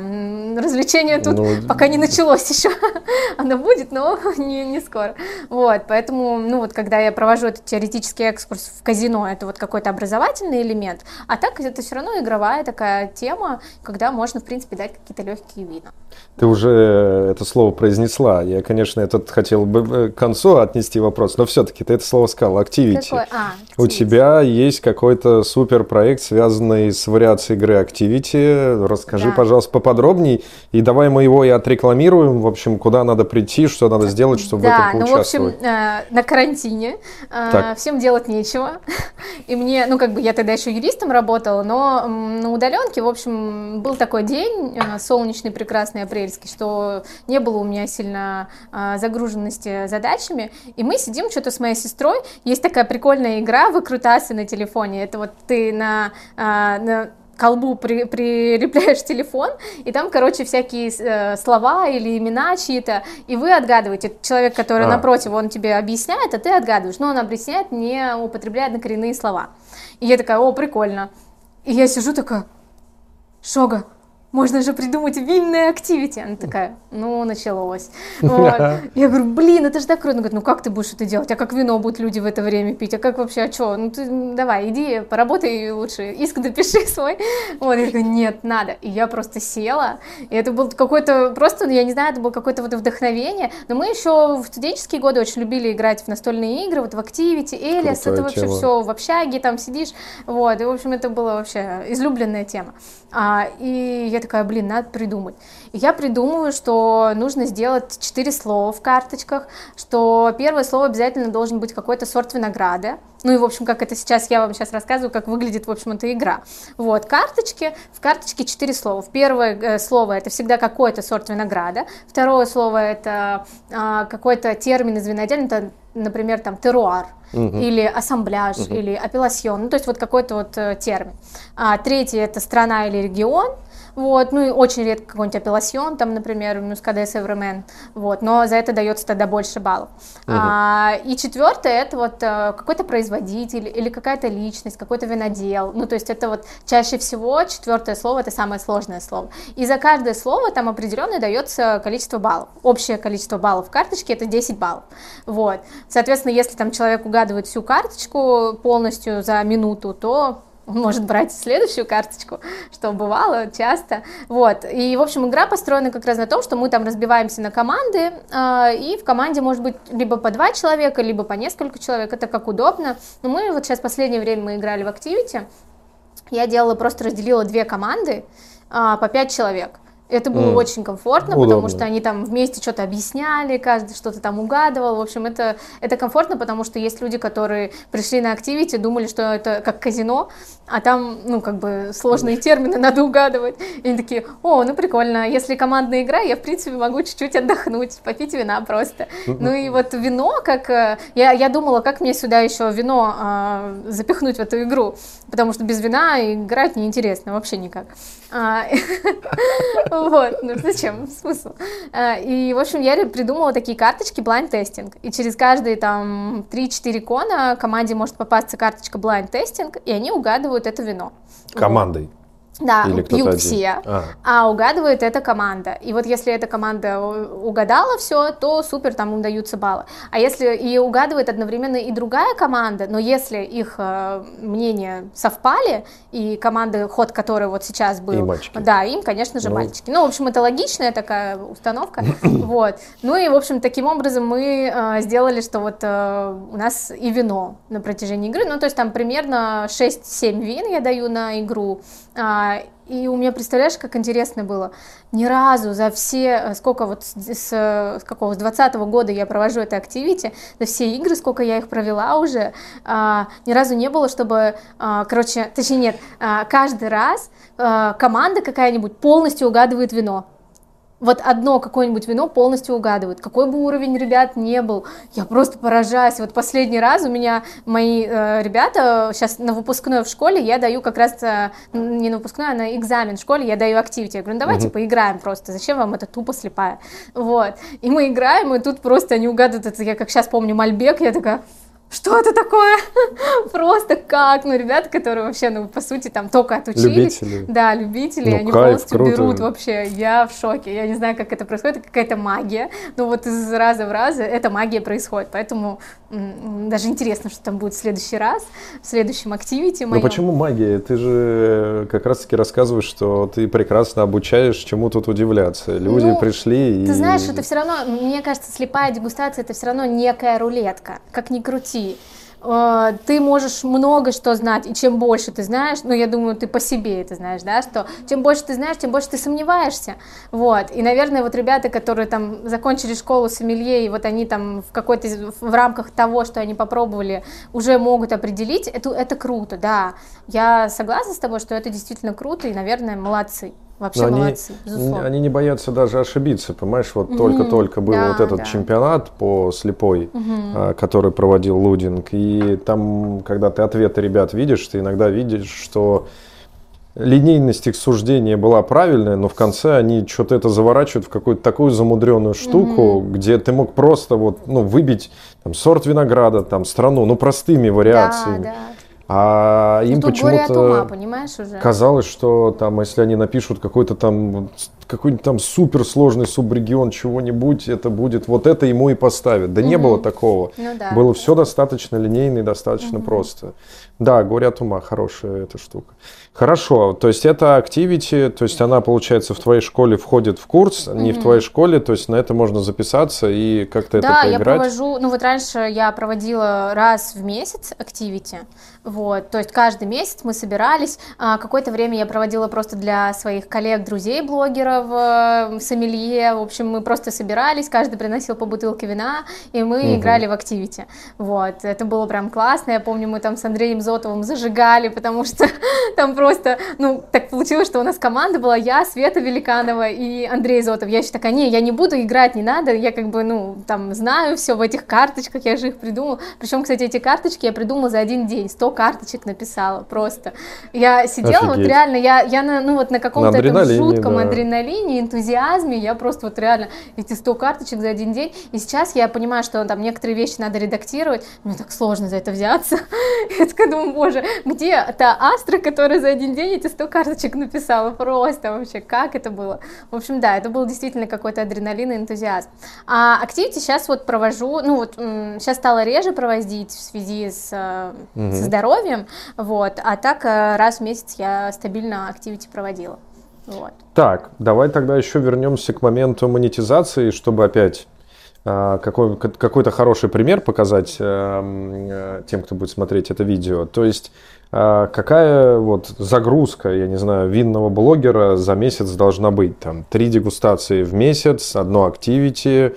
развлечение тут ну, пока не началось еще. Оно будет, но не, не скоро. Вот, поэтому, ну вот, когда я провожу этот теоретический экскурс в казино, это вот какой-то образовательный элемент, а так это все равно игровая такая тема, когда можно, в принципе, дать какие-то легкие вина. Ты уже это слово произнесла. Я, конечно, этот хотел бы э, к концу отнести вопрос, но все-таки ты это слово сказал, активити. Activity. А, У тебя есть какой-то супер проект, связанный с вариацией игры Activity. Расскажи, да. пожалуйста, поподробней. И давай мы его и отрекламируем. В общем, куда надо прийти, что надо сделать, чтобы да, в этом поучаствовать. Ну, в общем, э, на карантине. Э, всем делать нечего. И мне, ну, как бы я тогда еще юристом работала, но на удаленке, в общем, был такой день, э, солнечный, прекрасный, апрельский, что не было у меня сильно загруженности задачами. И мы сидим что-то с моей сестрой. Есть такая прикольная игра выкрутасы на телефоне. Это вот ты на, а, на колбу при, прилепляешь телефон, и там, короче, всякие э, слова или имена чьи-то, и вы отгадываете. Человек, который а. напротив, он тебе объясняет, а ты отгадываешь, но он объясняет, не употребляя однокоренные слова. И я такая, о, прикольно. И я сижу такая, Шога, можно же придумать винное активити. Она такая, ну, началось. Вот. Я говорю, блин, это же так круто. Она говорит, ну как ты будешь это делать? А как вино будут люди в это время пить? А как вообще, а что? Ну ты давай, иди, поработай лучше, иск допиши свой. Вот, я говорю, нет, надо. И я просто села, и это был какой-то, просто, я не знаю, это было какое-то вот вдохновение. Но мы еще в студенческие годы очень любили играть в настольные игры, вот в активити, Элис, это вообще тема. все в общаге, там сидишь. Вот, и, в общем, это была вообще излюбленная тема. А, и я такая, блин, надо придумать. И я придумываю, что нужно сделать четыре слова в карточках, что первое слово обязательно должен быть какой-то сорт винограда. Ну и, в общем, как это сейчас, я вам сейчас рассказываю, как выглядит, в общем, эта игра. Вот, карточки, в карточке четыре слова. Первое э, слово это всегда какой-то сорт винограда. Второе слово это э, какой-то термин из винодельни, это, например, там, теруар, угу. или ассамбляж, угу. или апелласьон, ну, то есть вот какой-то вот э, термин. А, третье это страна или регион, вот, ну и очень редко какой-нибудь апелласьон, там, например, мускаде севремен, вот, но за это дается тогда больше баллов. Угу. А, и четвертое, это вот э, какой-то производитель или какая-то личность, какой-то винодел, ну, то есть это вот чаще всего четвертое слово, это самое сложное слово. И за каждое слово там определенно дается количество баллов. Общее количество баллов в карточке это 10 баллов. Вот. Соответственно, если там человек угадывает всю карточку полностью за минуту, то он может брать следующую карточку, что бывало часто. Вот. И, в общем, игра построена как раз на том, что мы там разбиваемся на команды, э, и в команде может быть либо по два человека, либо по несколько человек, это как удобно. Но мы вот сейчас в последнее время мы играли в Activity, я делала, просто разделила две команды э, по пять человек. Это было mm. очень комфортно, Удобно. потому что они там вместе что-то объясняли, каждый что-то там угадывал. В общем, это, это комфортно, потому что есть люди, которые пришли на активити, думали, что это как казино, а там, ну, как бы сложные термины надо угадывать. И они такие, о, ну прикольно, если командная игра, я, в принципе, могу чуть-чуть отдохнуть, попить вина просто. Ну и вот вино, как... Э, я, я думала, как мне сюда еще вино э, запихнуть в эту игру, потому что без вина играть неинтересно, вообще никак. А, вот, ну зачем, смысл? А, и, в общем, я придумала такие карточки blind тестинг, и через каждые там 3-4 кона команде может попасться карточка blind тестинг, и они угадывают это вино. Командой? Да, Или пьют все, а. а угадывает эта команда. И вот если эта команда угадала все, то супер, там им даются баллы. А если и угадывает одновременно и другая команда, но если их э, мнения совпали, и команды, ход которой вот сейчас был, и мальчики. да, им, конечно же, ну. мальчики. Ну, в общем, это логичная такая установка. вот. Ну и, в общем, таким образом мы э, сделали, что вот э, у нас и вино на протяжении игры, ну, то есть там примерно 6-7 вин я даю на игру, и у меня, представляешь, как интересно было, ни разу за все, э, сколько вот с, с какого, с 20 года я провожу это активити, за все игры, сколько я их провела уже, а, ни разу не было, чтобы, а, короче, точнее нет, а, каждый раз а, команда какая-нибудь полностью угадывает вино вот одно какое-нибудь вино полностью угадывает. Какой бы уровень ребят не был, я просто поражаюсь. Вот последний раз у меня мои э, ребята, сейчас на выпускной в школе, я даю как раз, э, не на выпускной, а на экзамен в школе, я даю активити. Я говорю, ну давайте угу. поиграем просто, зачем вам это тупо слепая? Вот. И мы играем, и тут просто они угадывают, это я как сейчас помню Мальбек, я такая, что это такое? Просто как? Ну, ребята, которые вообще, ну, по сути, там только отучились. Любители. Да, любители, ну, они кайф, полностью круто. берут вообще. Я в шоке. Я не знаю, как это происходит, это какая-то магия. Но вот из раза в раз эта магия происходит. Поэтому даже интересно, что там будет в следующий раз, в следующем активити Ну, почему магия? Ты же как раз-таки рассказываешь, что ты прекрасно обучаешь, чему тут удивляться. Люди ну, пришли и... Ты знаешь, это все равно, мне кажется, слепая дегустация, это все равно некая рулетка. Как ни крути, Э, ты можешь много что знать, и чем больше ты знаешь, ну, я думаю, ты по себе это знаешь, да, что чем больше ты знаешь, тем больше ты сомневаешься, вот, и, наверное, вот ребята, которые там закончили школу сомелье, и вот они там в какой-то, в рамках того, что они попробовали, уже могут определить, это, это круто, да, я согласна с тобой, что это действительно круто, и, наверное, молодцы. Вообще Но молодцы, они, безусловно. Они не боятся даже ошибиться, понимаешь? Вот mm-hmm. только-только был да, вот этот да. чемпионат по слепой, mm-hmm. который проводил Лудинг, и там, когда ты ответы ребят видишь, ты иногда видишь, что линейность их суждения была правильная, но в конце они что-то это заворачивают в какую-то такую замудренную штуку, mm-hmm. где ты мог просто вот, ну, выбить там, сорт винограда, там, страну, ну, простыми вариациями. Да, да. А им ну, почему-то казалось, что там, если они напишут какой-то там какой-нибудь там суперсложный субрегион чего-нибудь, это будет вот это ему и поставят. Да угу. не было такого. Ну, да. Было все достаточно линейно и достаточно угу. просто. Да, говорят ума, хорошая эта штука. Хорошо, то есть это activity, то есть она, получается, в твоей школе входит в курс, mm-hmm. не в твоей школе, то есть на это можно записаться и как-то да, это поиграть? Да, я провожу, ну вот раньше я проводила раз в месяц activity, вот, то есть каждый месяц мы собирались, а, какое-то время я проводила просто для своих коллег, друзей, блогеров, в сомелье, в общем, мы просто собирались, каждый приносил по бутылке вина, и мы угу. играли в активити. Вот, это было прям классно, я помню, мы там с Андреем Зотовым зажигали, потому что там просто, ну, так получилось, что у нас команда была я, Света Великанова и Андрей Зотов. Я еще такая, не, я не буду играть, не надо, я как бы, ну, там, знаю все в этих карточках, я же их придумала. Причем, кстати, эти карточки я придумала за один день, 100 карточек написала просто. Я сидела, Офигеть. вот реально, я, я на, ну, вот на каком-то этом жутком да. адреналине, энтузиазме, я просто вот реально эти 100 карточек за один день, и сейчас я понимаю, что там некоторые вещи надо редактировать, мне так сложно за это взяться. Я такая думаю, боже, где та Астра, которая за один день эти 100 карточек написала? Просто вообще, как это было? В общем, да, это был действительно какой-то адреналин и энтузиазм. А активити сейчас вот провожу, ну вот сейчас стала реже проводить в связи с, угу. со здоровьем, вот, а так э, раз в месяц я стабильно активити проводила. Вот. Так, давай тогда еще вернемся к моменту монетизации, чтобы опять а, какой, какой-то хороший пример показать эм, э, тем, кто будет смотреть это видео. То есть а, какая вот загрузка, я не знаю, винного блогера за месяц должна быть? Там три дегустации в месяц, одно активити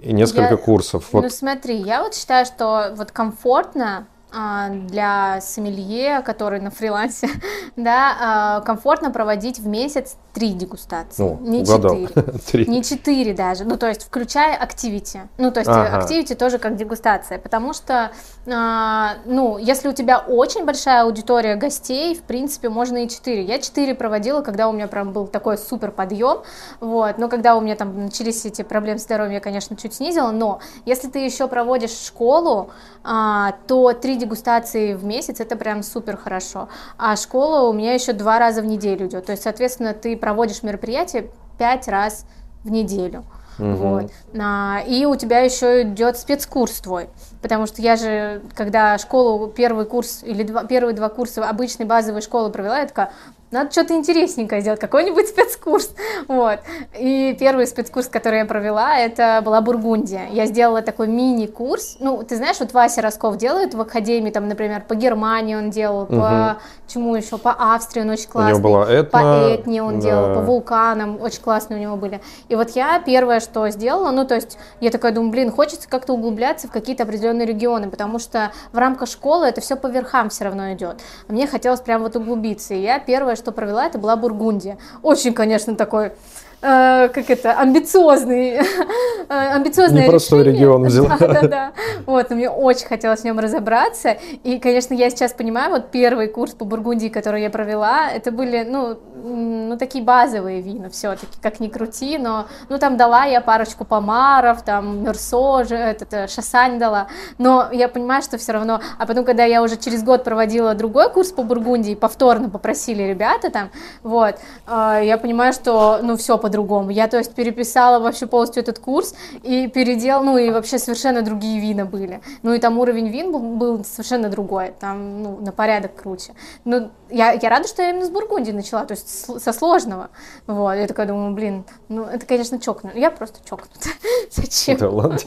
и несколько я, курсов. Вот. Ну смотри, я вот считаю, что вот комфортно для сомелье, который на фрилансе, да, а, комфортно проводить в месяц три дегустации, ну, не четыре, не четыре даже, ну то есть включая активити, ну то есть активити ага. тоже как дегустация, потому что, а, ну если у тебя очень большая аудитория гостей, в принципе можно и четыре. Я четыре проводила, когда у меня прям был такой супер подъем, вот, но когда у меня там начались эти проблемы с здоровьем, я конечно чуть снизила, но если ты еще проводишь школу, то три дегустации в месяц, это прям супер хорошо. А школа у меня еще два раза в неделю идет. То есть, соответственно, ты проводишь мероприятие пять раз в неделю. Угу. Вот. А, и у тебя еще идет спецкурс твой. Потому что я же, когда школу, первый курс или два, первые два курса обычной базовой школы провела, я такая, надо что-то интересненькое сделать, какой-нибудь спецкурс, вот. И первый спецкурс, который я провела, это была Бургундия. Я сделала такой мини-курс, ну, ты знаешь, вот Вася Росков делает в Академии, там, например, по Германии он делал, угу. по чему еще, по Австрии он очень классный. У него была этно, по Этне он да. делал, по вулканам, очень классные у него были. И вот я первое, что сделала, ну, то есть, я такая думаю, блин, хочется как-то углубляться в какие-то определенные регионы, потому что в рамках школы это все по верхам все равно идет. А мне хотелось прям вот углубиться. И я первое, что провела, это была Бургундия. Очень, конечно, такой э, как это, амбициозный, э, амбициозное Непростой решение. регион взяла. Да, да, да. Вот, мне очень хотелось в нем разобраться. И, конечно, я сейчас понимаю, вот первый курс по Бургундии, который я провела, это были, ну, ну такие базовые вина все-таки, как ни крути, но, ну, там дала я парочку помаров, там, Мерсо, этот, э, Шасань дала, но я понимаю, что все равно, а потом, когда я уже через год проводила другой курс по Бургундии, повторно попросили ребята там, вот, я понимаю, что, ну, все, по-другому. Я, то есть, переписала вообще полностью этот курс и передел, ну, и вообще совершенно другие вина были. Ну, и там уровень вин был, был совершенно другой, там, ну, на порядок круче. Но я, я рада, что я именно с Бургундии начала, то есть со сложного. Вот, я такая думаю, блин, ну, это, конечно, чокнут. Я просто чокнут. Зачем? Да ладно.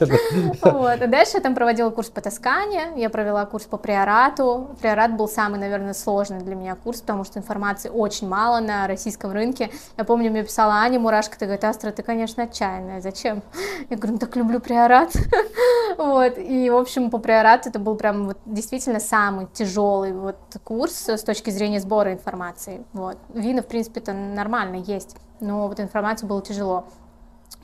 Вот, а дальше я там проводила курс по Тоскане, я провела курс по приорату. Приорат был самый, наверное, сложный для меня курс, потому что информации очень мало на российском рынке. Я помню, мне писала Аня Мурашка, ты говорит, Астра, ты, конечно, отчаянная, зачем? Я говорю, ну так люблю приорат. вот, и, в общем, по приорату это был прям вот действительно самый тяжелый вот курс с точки зрения сбора информации. Вот. Вина, в принципе, это нормально есть, но вот информацию было тяжело.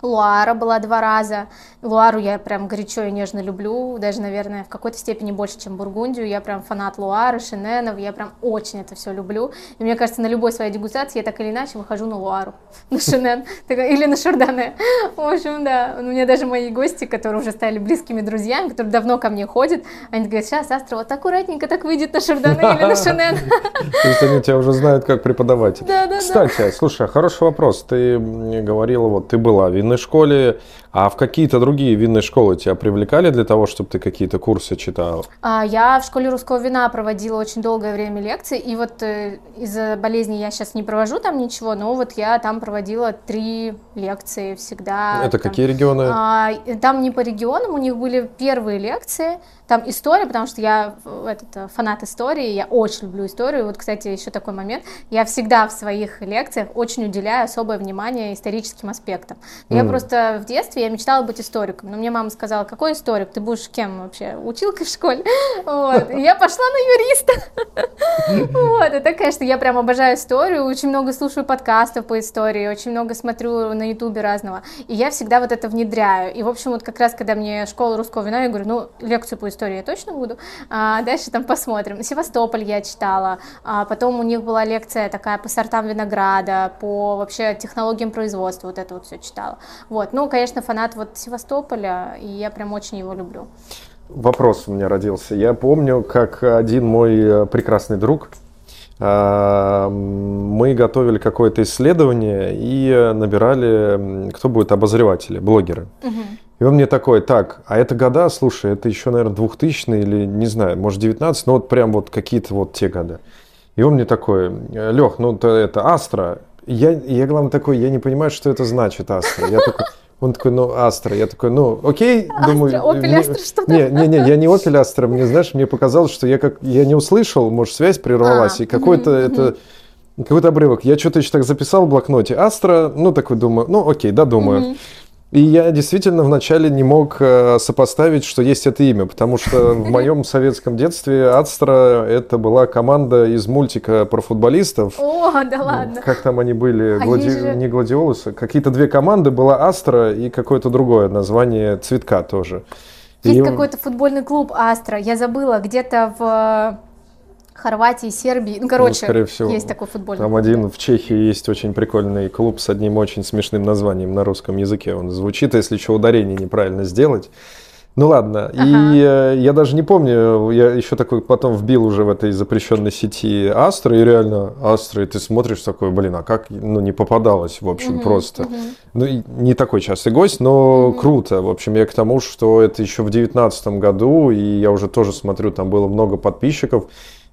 Луара была два раза. Луару я прям горячо и нежно люблю, даже, наверное, в какой-то степени больше, чем Бургундию. Я прям фанат Луары, Шиненов, я прям очень это все люблю. И мне кажется, на любой своей дегустации я так или иначе выхожу на Луару, на Шинен или на Шардоне. В общем, да, у меня даже мои гости, которые уже стали близкими друзьями, которые давно ко мне ходят, они говорят, сейчас Астра вот аккуратненько так выйдет на Шардоне или на Шинен. То есть они тебя уже знают как преподаватель. Да, да, Кстати, слушай, хороший вопрос. Ты говорила, вот ты была винной школе, А в какие-то другие винные школы тебя привлекали для того, чтобы ты какие-то курсы читал? А, я в школе русского вина проводила очень долгое время лекции, и вот э, из-за болезни я сейчас не провожу там ничего, но вот я там проводила три лекции всегда. Это там, какие регионы? А, там не по регионам, у них были первые лекции, там история, потому что я этот, э, фанат истории, я очень люблю историю. Вот, кстати, еще такой момент. Я всегда в своих лекциях очень уделяю особое внимание историческим аспектам. Mm. Я просто в детстве я мечтала быть историком, но мне мама сказала, какой историк, ты будешь кем вообще, училкой в школе? Вот. И я пошла на юриста. Вот. Это, конечно, я прям обожаю историю, очень много слушаю подкастов по истории, очень много смотрю на ютубе разного. И я всегда вот это внедряю. И, в общем, вот как раз, когда мне школа русского вина, я говорю, ну, лекцию по истории я точно буду. А, дальше там посмотрим. Севастополь я читала. А, потом у них была лекция такая по сортам винограда, по вообще технологиям производства. Вот это вот все читала. Вот. Ну, конечно, фанат вот Севастополя, и я прям очень его люблю. Вопрос у меня родился. Я помню, как один мой э, прекрасный друг, а, мы готовили какое-то исследование и набирали, кто будет обозреватели, блогеры. Угу. И он мне такой, так, а это года, слушай, это еще, наверное, 2000 или, не знаю, может, 19, но вот прям вот какие-то вот те года. И он мне такой, Лех, ну это, это Астра. Я, я, главное, такой, я не понимаю, что это значит Астра. Я такой, он такой, ну, Астра. Я такой, ну, окей. Астра, думаю, Opel Astra, что-то. Не, не, не, я не Opel Astra. Мне, знаешь, мне показалось, что я как, я не услышал, может, связь прервалась, а, и какой-то угу, это... Какой-то обрывок. Я что-то еще так записал в блокноте. Астра, ну, такой думаю, ну, окей, да, думаю. Угу. И я действительно вначале не мог э, сопоставить, что есть это имя, потому что в моем советском детстве Астра это была команда из мультика про футболистов. О, да ладно. Как там они были? А Глади... же... Не гладиолусы. Какие-то две команды была Астра и какое-то другое название цветка тоже. Есть и... какой-то футбольный клуб Астра. Я забыла, где-то в Хорватии, Сербии. Ну, короче, ну, скорее всего, есть такой футбольный Там один в Чехии есть очень прикольный клуб с одним очень смешным названием на русском языке. Он звучит, если что, ударение неправильно сделать. Ну ладно, ага. и э, я даже не помню, я еще такой потом вбил уже в этой запрещенной сети Астра, и реально Астра, и ты смотришь такой, блин, а как, ну не попадалось, в общем, угу, просто. Угу. Ну не такой частый гость, но угу. круто, в общем, я к тому, что это еще в девятнадцатом году, и я уже тоже смотрю, там было много подписчиков,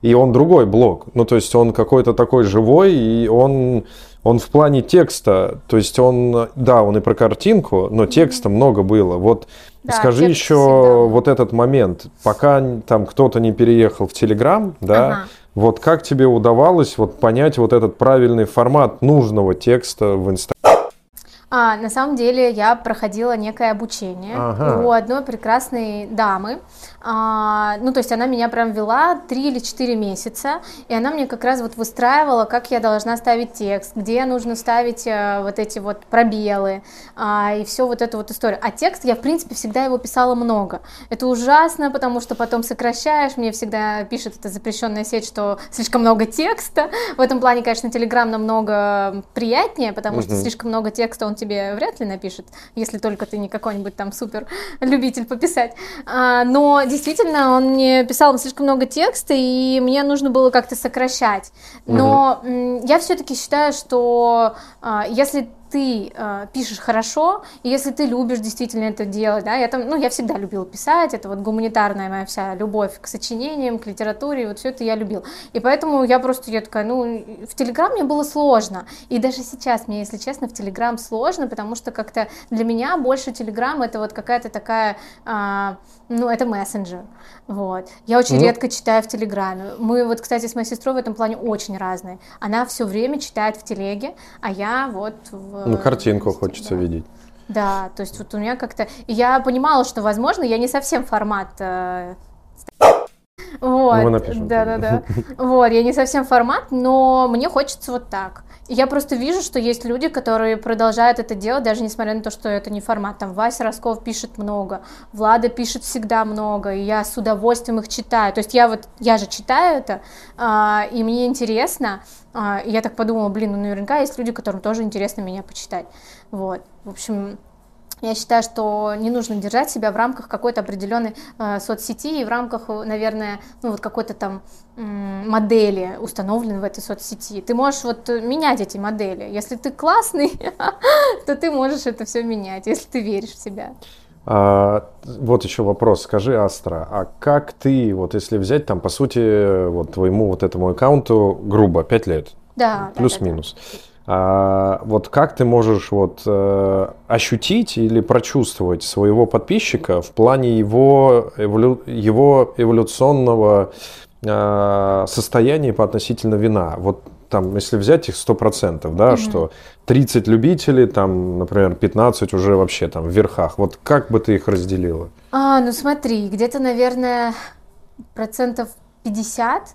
и он другой блог. Ну, то есть он какой-то такой живой, и он, он в плане текста, то есть он, да, он и про картинку, но текста mm-hmm. много было. Вот да, скажи еще всегда. вот этот момент, пока там кто-то не переехал в Телеграм, да, ага. вот как тебе удавалось вот понять вот этот правильный формат нужного текста в Инстаграме? А, на самом деле я проходила некое обучение ага. у одной прекрасной дамы. А, ну, то есть она меня прям вела 3 или 4 месяца, и она мне как раз вот выстраивала, как я должна ставить текст, где нужно ставить а, вот эти вот пробелы, а, и все вот эту вот историю. А текст я, в принципе, всегда его писала много. Это ужасно, потому что потом сокращаешь, мне всегда пишет эта запрещенная сеть, что слишком много текста. В этом плане, конечно, Телеграм намного приятнее, потому угу. что слишком много текста он тебе вряд ли напишет, если только ты не какой-нибудь там супер любитель пописать. А, но действительно, он мне писал слишком много текста, и мне нужно было как-то сокращать. Но угу. я все-таки считаю, что а, если ты э, пишешь хорошо, и если ты любишь действительно это делать, да, я там, ну, я всегда любила писать, это вот гуманитарная моя вся любовь к сочинениям, к литературе, вот все это я любил. И поэтому я просто, я такая, ну, в Телеграм мне было сложно, и даже сейчас мне, если честно, в Телеграм сложно, потому что как-то для меня больше Телеграм это вот какая-то такая, э, ну, это мессенджер, вот. Я очень ну... редко читаю в Телеграме. Мы вот, кстати, с моей сестрой в этом плане очень разные. Она все время читает в Телеге, а я вот в ну, картинку хочется да. видеть. Да, то есть вот у меня как-то... Я понимала, что, возможно, я не совсем формат... Э... Вот, ну, да, да, да. Вот, я не совсем формат, но мне хочется вот так. Я просто вижу, что есть люди, которые продолжают это делать, даже несмотря на то, что это не формат. Там Вася Росков пишет много, Влада пишет всегда много, и я с удовольствием их читаю. То есть я вот, я же читаю это, а, и мне интересно, и я так подумала, блин, ну наверняка есть люди, которым тоже интересно меня почитать. Вот, в общем, я считаю, что не нужно держать себя в рамках какой-то определенной э, соцсети и в рамках, наверное, ну вот какой-то там э, модели установленной в этой соцсети. Ты можешь вот менять эти модели. Если ты классный, то ты можешь это все менять, если ты веришь в себя. А, вот еще вопрос. Скажи, Астра, а как ты, вот если взять там, по сути, вот твоему вот этому аккаунту грубо 5 лет? Да. Плюс-минус. Да, да, да. А, вот как ты можешь вот э, ощутить или прочувствовать своего подписчика в плане его, эволю, его эволюционного э, состояния по относительно вина? Вот там, если взять их 100%, да, mm-hmm. что 30 любителей, там, например, 15 уже вообще там в верхах. Вот как бы ты их разделила? А, ну смотри, где-то, наверное, процентов 50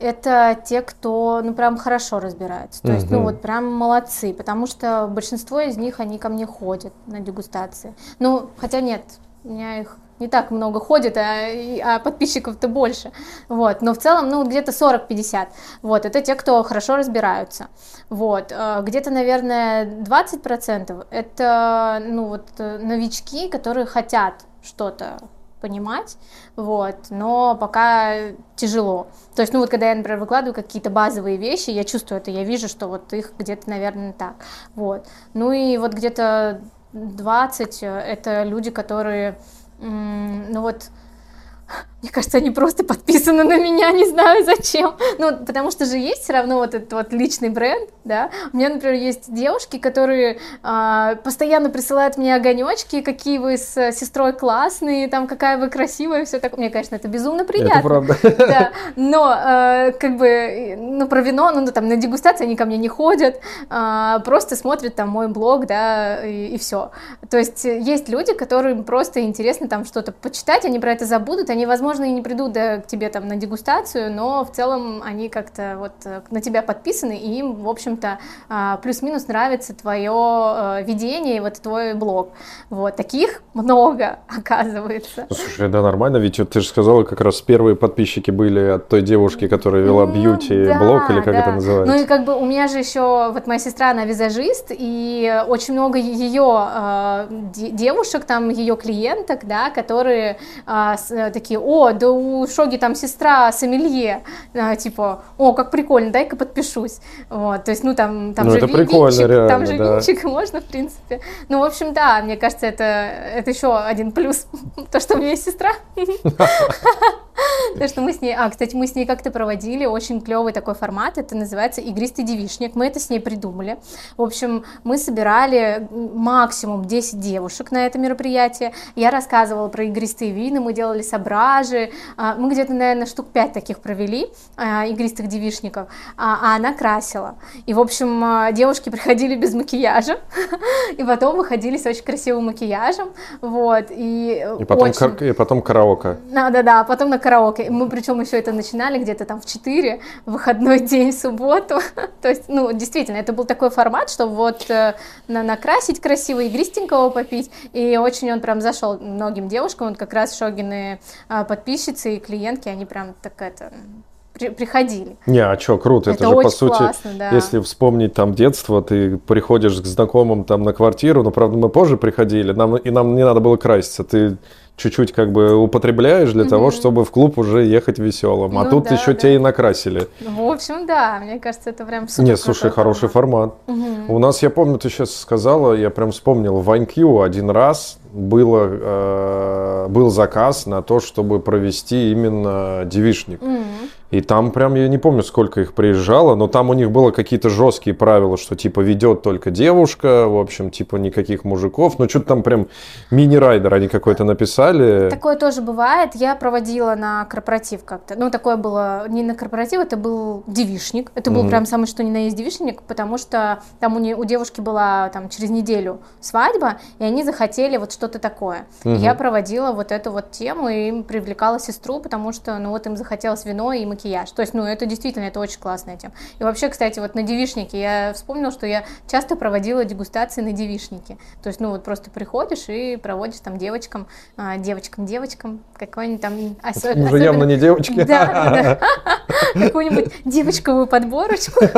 это те, кто, ну, прям хорошо разбирается. То угу. есть, ну, вот прям молодцы, потому что большинство из них, они ко мне ходят на дегустации. Ну, хотя нет, у меня их не так много ходит, а, а подписчиков-то больше. Вот. Но в целом, ну, где-то 40-50. Вот. Это те, кто хорошо разбираются. Вот. Э, где-то, наверное, 20% это, ну, вот, э, новички, которые хотят что-то понимать, вот, но пока тяжело. То есть, ну вот, когда я, например, выкладываю какие-то базовые вещи, я чувствую это, я вижу, что вот их где-то, наверное, так, вот. Ну и вот где-то 20 это люди, которые, ну вот, мне кажется, они просто подписаны на меня, не знаю зачем. Ну, потому что же есть все равно вот этот вот личный бренд, да. У меня, например, есть девушки, которые э, постоянно присылают мне огонечки, какие вы с сестрой классные, там какая вы красивая, все так. Мне, конечно, это безумно приятно. Это правда. Да. Но э, как бы, ну, про вино, ну, там на дегустации они ко мне не ходят, э, просто смотрят там мой блог, да, и, и все. То есть есть люди, которым просто интересно там что-то почитать, они про это забудут, они, возможно, возможно, и не придут да, к тебе там на дегустацию, но в целом они как-то вот э, на тебя подписаны, и им, в общем-то, а, плюс-минус нравится твое э, видение и вот твой блог. Вот, таких много, оказывается. Ну, слушай, да, нормально, ведь ты же сказала, как раз первые подписчики были от той девушки, которая вела ну бьюти-блог, да, или как да. это называется? Ну и как бы у меня же еще, вот моя сестра, она визажист, и очень много ее э, девушек, там, ее клиенток, да, которые э, такие, о, да у Шоги там сестра сомелье, а, типа, о, как прикольно, дай-ка подпишусь. Вот, то есть, ну, там, там ну, же это винчик, реально, там же да. винчик можно, в принципе. Ну, в общем, да, мне кажется, это, это еще один плюс, то, что у меня есть сестра. То, что мы с ней... А, кстати, мы с ней как-то проводили очень клевый такой формат, это называется «Игристый девишник». Мы это с ней придумали. В общем, мы собирали максимум 10 девушек на это мероприятие. Я рассказывала про игристые вина, мы делали сображи. А, мы где-то, наверное, штук 5 таких провели, а, игристых девишников, а, а она красила. И, в общем, девушки приходили без макияжа, и потом выходили с очень красивым макияжем, вот, и, и потом, очень... и потом караоке. Да-да-да, потом на караоке. Мы причем еще это начинали где-то там в 4, выходной день, в субботу. То есть, ну, действительно, это был такой формат, что вот э, на, накрасить красиво, игристенького попить. И очень он прям зашел многим девушкам. Вот как раз Шогины э, подписчицы и клиентки, они прям так это приходили. Не, а что, круто, это, это же по сути, классно, да. если вспомнить там детство, ты приходишь к знакомым там на квартиру, но правда мы позже приходили, нам и нам не надо было краситься, ты чуть-чуть как бы употребляешь для mm-hmm. того, чтобы в клуб уже ехать веселым. А ну, тут да, еще да. тебя и накрасили. В общем, да, мне кажется, это прям супер. Нет, слушай, хороший формат. Mm-hmm. У нас, я помню, ты сейчас сказала, я прям вспомнил, в IQ один раз было, э, был заказ на то, чтобы провести именно девишник. Mm-hmm. И там прям, я не помню, сколько их приезжало, но там у них было какие-то жесткие правила, что типа ведет только девушка, в общем, типа никаких мужиков. Ну, что-то там прям мини-райдер они какой-то написали. Такое тоже бывает. Я проводила на корпоратив как-то. Ну, такое было не на корпоратив, это был девишник. Это был mm-hmm. прям самый что ни на есть девишник, потому что там у, не, у девушки была там через неделю свадьба, и они захотели вот что-то такое. Mm-hmm. Я проводила вот эту вот тему и привлекала сестру, потому что, ну, вот им захотелось вино и макияж макияж. То есть, ну, это действительно, это очень классная тема. И вообще, кстати, вот на девишнике я вспомнила, что я часто проводила дегустации на девишнике. То есть, ну, вот просто приходишь и проводишь там девочкам, а, девочкам, девочкам, какой-нибудь там... Осо... Уже особенно... явно не девочки. Да, да. Какую-нибудь девочковую подборочку.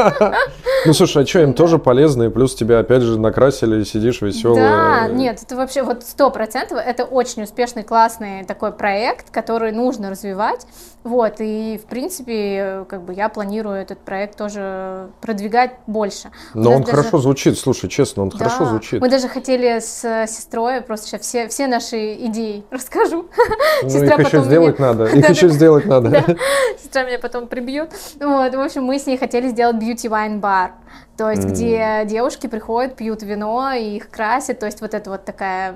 Ну, слушай, а что, им тоже полезно, и плюс тебя опять же накрасили, сидишь веселый. Да, нет, это вообще вот сто процентов, это очень успешный, классный такой проект, который нужно развивать, вот, и в принципе, как бы я планирую этот проект тоже продвигать больше. Но он даже... хорошо звучит, слушай, честно, он да, хорошо звучит. Мы даже хотели с сестрой, просто сейчас все, все наши идеи расскажу. Ну, Сестра их еще сделать мне... надо, их еще сделать надо. Сестра меня потом прибьет. Вот, в общем, мы с ней хотели сделать beauty wine бар. То есть, mm. где девушки приходят, пьют вино и их красят, то есть вот это вот такая,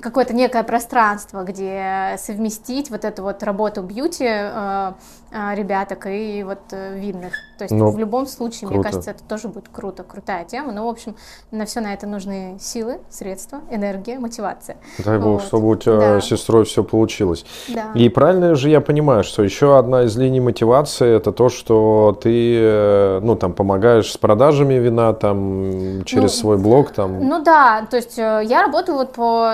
какое-то некое пространство, где совместить вот эту вот работу бьюти э, э, ребяток и вот э, видных. То есть ну, в любом случае, круто. мне кажется, это тоже будет круто, крутая тема. Но, в общем, на все на это нужны силы, средства, энергия, мотивация. Дай бог, вот. чтобы у тебя да. с сестрой все получилось. Да. И правильно же я понимаю, что еще одна из линий мотивации это то, что ты, ну, там, помогаешь с продажами продажами вина там через ну, свой блог там? Ну да, то есть э, я работаю вот по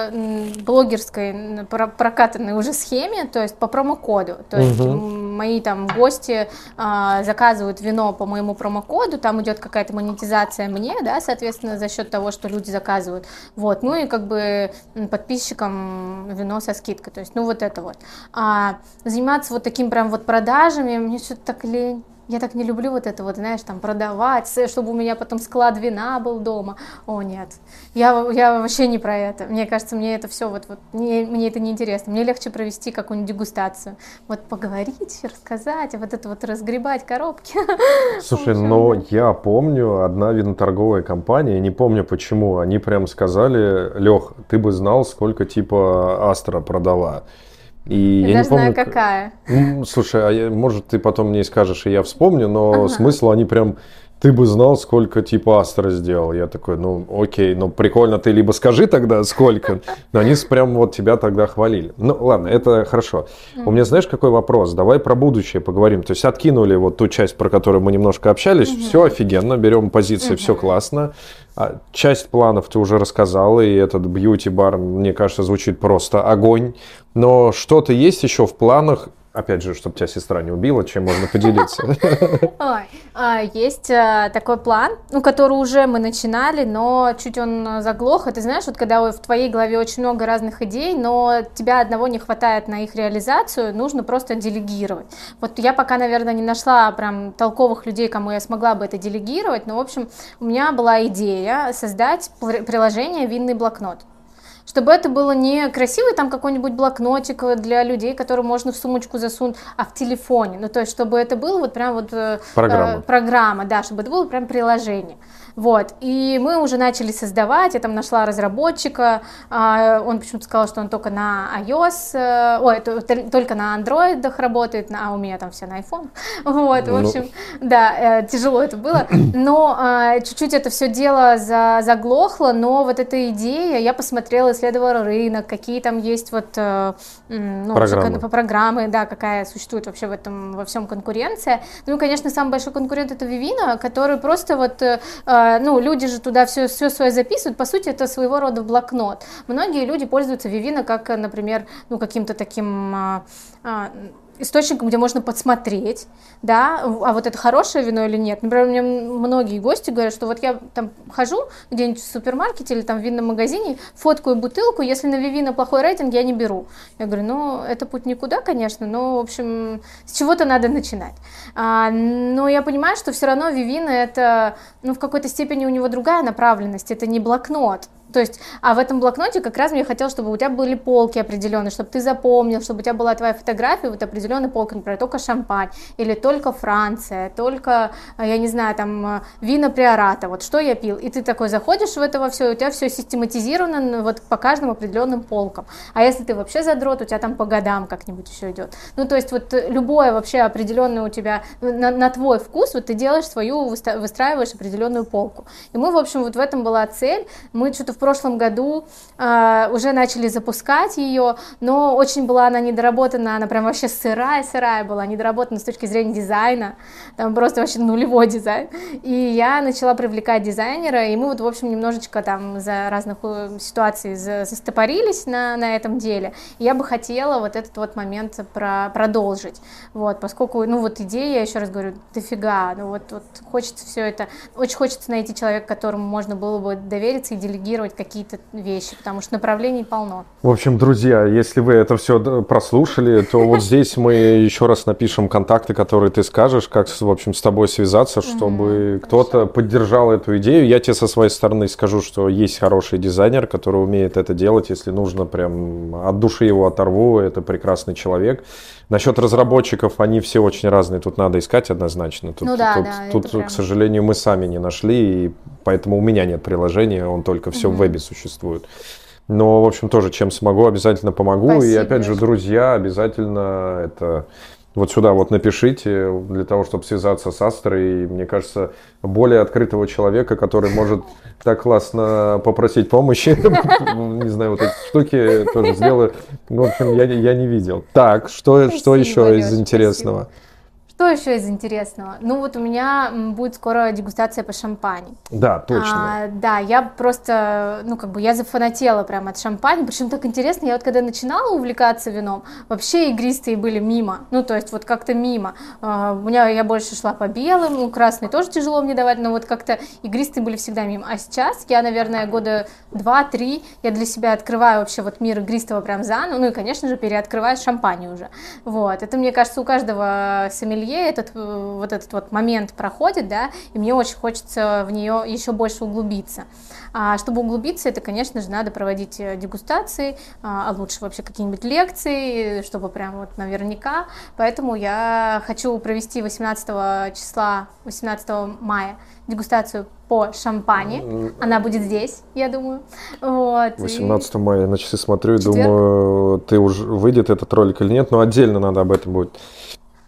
блогерской прокатанной уже схеме, то есть по промокоду. То есть угу. мои там гости а, заказывают вино по моему промокоду, там идет какая-то монетизация мне, да, соответственно, за счет того, что люди заказывают. Вот, ну и как бы подписчикам вино со скидкой. То есть, ну вот это вот. А заниматься вот таким прям вот продажами, мне что-то так лень. Я так не люблю вот это вот, знаешь, там продавать, чтобы у меня потом склад вина был дома. О, нет. Я, я вообще не про это. Мне кажется, мне это все вот, вот мне, мне это не интересно. Мне легче провести какую-нибудь дегустацию. Вот поговорить, рассказать, а вот это вот разгребать коробки. Слушай, но я помню, одна виноторговая компания, не помню почему, они прям сказали, Лех, ты бы знал, сколько типа Астра продала. И я, я даже не помню, знаю, какая. Слушай, а я, может, ты потом мне скажешь, и я вспомню, но ага. смысл они прям ты бы знал, сколько типа Астра сделал. Я такой, ну окей, ну прикольно, ты либо скажи тогда, сколько. Но они прям вот тебя тогда хвалили. Ну ладно, это хорошо. У меня знаешь, какой вопрос? Давай про будущее поговорим. То есть откинули вот ту часть, про которую мы немножко общались. Все офигенно, берем позиции, все классно. А часть планов ты уже рассказала, и этот бьюти-бар, мне кажется, звучит просто огонь. Но что-то есть еще в планах, Опять же, чтобы тебя сестра не убила, чем можно поделиться? А, есть а, такой план, ну, который уже мы начинали, но чуть он заглох. И ты знаешь, вот когда в твоей голове очень много разных идей, но тебя одного не хватает на их реализацию, нужно просто делегировать. Вот я пока, наверное, не нашла прям толковых людей, кому я смогла бы это делегировать, но, в общем, у меня была идея создать приложение «Винный блокнот» чтобы это было не красивый там какой-нибудь блокнотик для людей, который можно в сумочку засунуть, а в телефоне. Ну, то есть, чтобы это было вот прям вот э, программа, э, программа да, чтобы это было прям приложение. Вот, и мы уже начали создавать, я там нашла разработчика, а, он почему-то сказал, что он только на iOS, э, ой, только на Android работает, а у меня там все на iPhone, вот, в ну. общем, да, э, тяжело это было, но а, чуть-чуть это все дело за, заглохло, но вот эта идея, я посмотрела, исследовала рынок, какие там есть вот, э, ну, программы. по программы, да, какая существует вообще в этом, во всем конкуренция, ну и, конечно, самый большой конкурент это Vivino, который просто вот ну, люди же туда все, все свое записывают, по сути, это своего рода блокнот. Многие люди пользуются Vivino как, например, ну, каким-то таким а, а, источником, где можно подсмотреть, да, а вот это хорошее вино или нет. Например, мне многие гости говорят, что вот я там хожу где-нибудь в супермаркете или там в винном магазине, фоткаю бутылку, если на Вивина плохой рейтинг, я не беру. Я говорю, ну, это путь никуда, конечно, но, в общем, с чего-то надо начинать. А, но я понимаю, что все равно Вивина это, ну, в какой-то степени у него другая направленность, это не блокнот, то есть, а в этом блокноте как раз мне хотелось, чтобы у тебя были полки определенные, чтобы ты запомнил, чтобы у тебя была твоя фотография, вот определенная полка, например, только шампань, или только Франция, только, э, я не знаю, там, э, вина приората, вот что я пил. И ты такой заходишь в это во все, у тебя все систематизировано вот по каждым определенным полкам. А если ты вообще задрот, у тебя там по годам как-нибудь еще идет. Ну, то есть, вот любое вообще определенное у тебя, на, на твой вкус, вот ты делаешь свою, выстраиваешь определенную полку. И мы, в общем, вот в этом была цель. Мы что-то в прошлом году э, уже начали запускать ее, но очень была она недоработана, она прям вообще сырая-сырая была, недоработана с точки зрения дизайна, там просто вообще нулевой дизайн. И я начала привлекать дизайнера, и мы вот, в общем, немножечко там за разных э, ситуаций застопорились на, на этом деле. И я бы хотела вот этот вот момент про, продолжить, вот, поскольку, ну вот идея, я еще раз говорю, дофига, ну вот, вот хочется все это, очень хочется найти человека, которому можно было бы довериться и делегировать какие-то вещи, потому что направлений полно. В общем, друзья, если вы это все прослушали, то вот здесь мы еще раз напишем контакты, которые ты скажешь, как, в общем, с тобой связаться, чтобы кто-то поддержал эту идею. Я тебе со своей стороны скажу, что есть хороший дизайнер, который умеет это делать, если нужно, прям от души его оторву, это прекрасный человек. Насчет разработчиков, они все очень разные, тут надо искать однозначно. Тут, ну да, тут, да, тут прям... к сожалению, мы сами не нашли, и поэтому у меня нет приложения, он только все угу. в вебе существует. Но, в общем, тоже чем смогу, обязательно помогу. Спасибо. И опять же, друзья, обязательно это вот сюда вот напишите для того, чтобы связаться с Астрой. Мне кажется, более открытого человека, который может так классно попросить помощи. Не знаю, вот эти штуки тоже сделаю. В общем, я, я не видел. Так, что еще из интересного? Что еще из интересного? Ну вот у меня будет скоро дегустация по шампани. Да, точно. А, да, я просто, ну как бы я зафанатела прямо от шампани, причем так интересно, я вот когда начинала увлекаться вином, вообще игристые были мимо, ну то есть вот как-то мимо. А, у меня я больше шла по белым, ну красный тоже тяжело мне давать, но вот как-то игристые были всегда мимо. А сейчас я, наверное, года два-три я для себя открываю вообще вот мир игристого прям заново, ну и, конечно же, переоткрываю шампань уже. Вот, это, мне кажется, у каждого сомелье сомелье этот э, вот этот вот момент проходит, да, и мне очень хочется в нее еще больше углубиться. А чтобы углубиться, это, конечно же, надо проводить э, дегустации, а, а лучше вообще какие-нибудь лекции, чтобы прям вот наверняка. Поэтому я хочу провести 18 числа, 18 мая дегустацию по шампане. Она будет здесь, я думаю. Вот. 18 и... мая на часы смотрю и думаю, ты уже выйдет этот ролик или нет, но отдельно надо об этом будет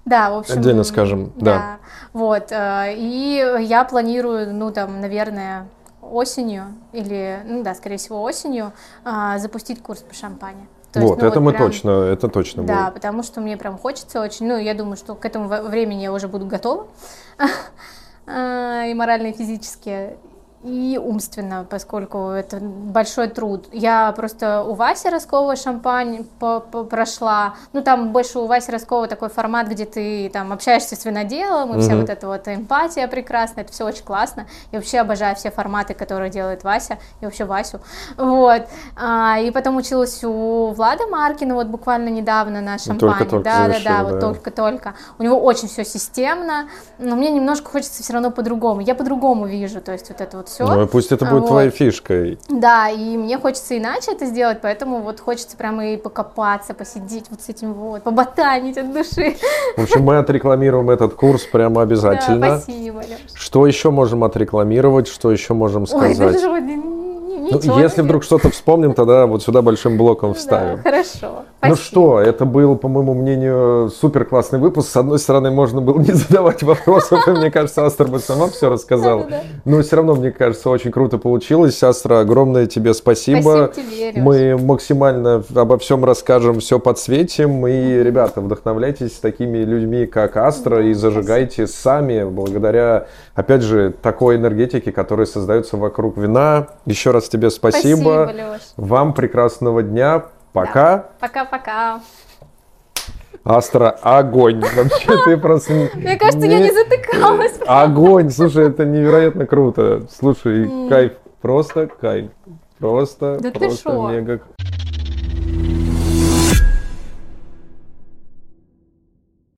да, в общем. Отдельно скажем, да. да. Вот, э, и я планирую, ну, там, наверное, осенью, или, ну да, скорее всего, осенью, а, запустить курс по шампане. То вот, есть, ну, это вот мы прям, точно, это точно Да, будет. потому что мне прям хочется очень, ну, я думаю, что к этому времени я уже буду готова, а, и морально, и физически, и умственно, поскольку это большой труд. Я просто у Васи Роскова шампань по -по прошла, ну там больше у Васи Роскова такой формат, где ты там общаешься с виноделом, и mm-hmm. вся вот эта вот эмпатия прекрасная, это все очень классно. Я вообще обожаю все форматы, которые делает Вася, и вообще Васю. Вот. А, и потом училась у Влада Маркина вот буквально недавно на шампане. Только-только да, да, да, вот только-только. У него очень все системно, но мне немножко хочется все равно по-другому. Я по-другому вижу, то есть вот это вот все. Ну, пусть это будет вот. твоей фишкой. Да, и мне хочется иначе это сделать, поэтому вот хочется прямо и покопаться, посидеть вот с этим вот, поботанить от души. В общем, мы отрекламируем этот курс прямо обязательно. Да, спасибо, Леш. Что еще можем отрекламировать, что еще можем сказать? Ой, даже ну, если вдруг что-то вспомним, тогда вот сюда большим блоком вставим. Да, хорошо. Ну что, это был, по моему мнению, супер классный выпуск. С одной стороны, можно было не задавать вопросов, и мне кажется, Астра бы сама все рассказала. Но все равно, мне кажется, очень круто получилось. Астра, огромное тебе спасибо. Спасибо тебе, Мы максимально обо всем расскажем, все подсветим. И, ребята, вдохновляйтесь такими людьми, как Астра, и зажигайте сами, благодаря, опять же, такой энергетике, которая создается вокруг вина. Еще раз тебе спасибо. Спасибо, Леш. Вам прекрасного дня. Пока. Пока-пока. Астра, огонь. Вообще ты просто... Мне кажется, я не затыкалась. Огонь, слушай, это невероятно круто. Слушай, кайф, просто кайф. Просто, просто мега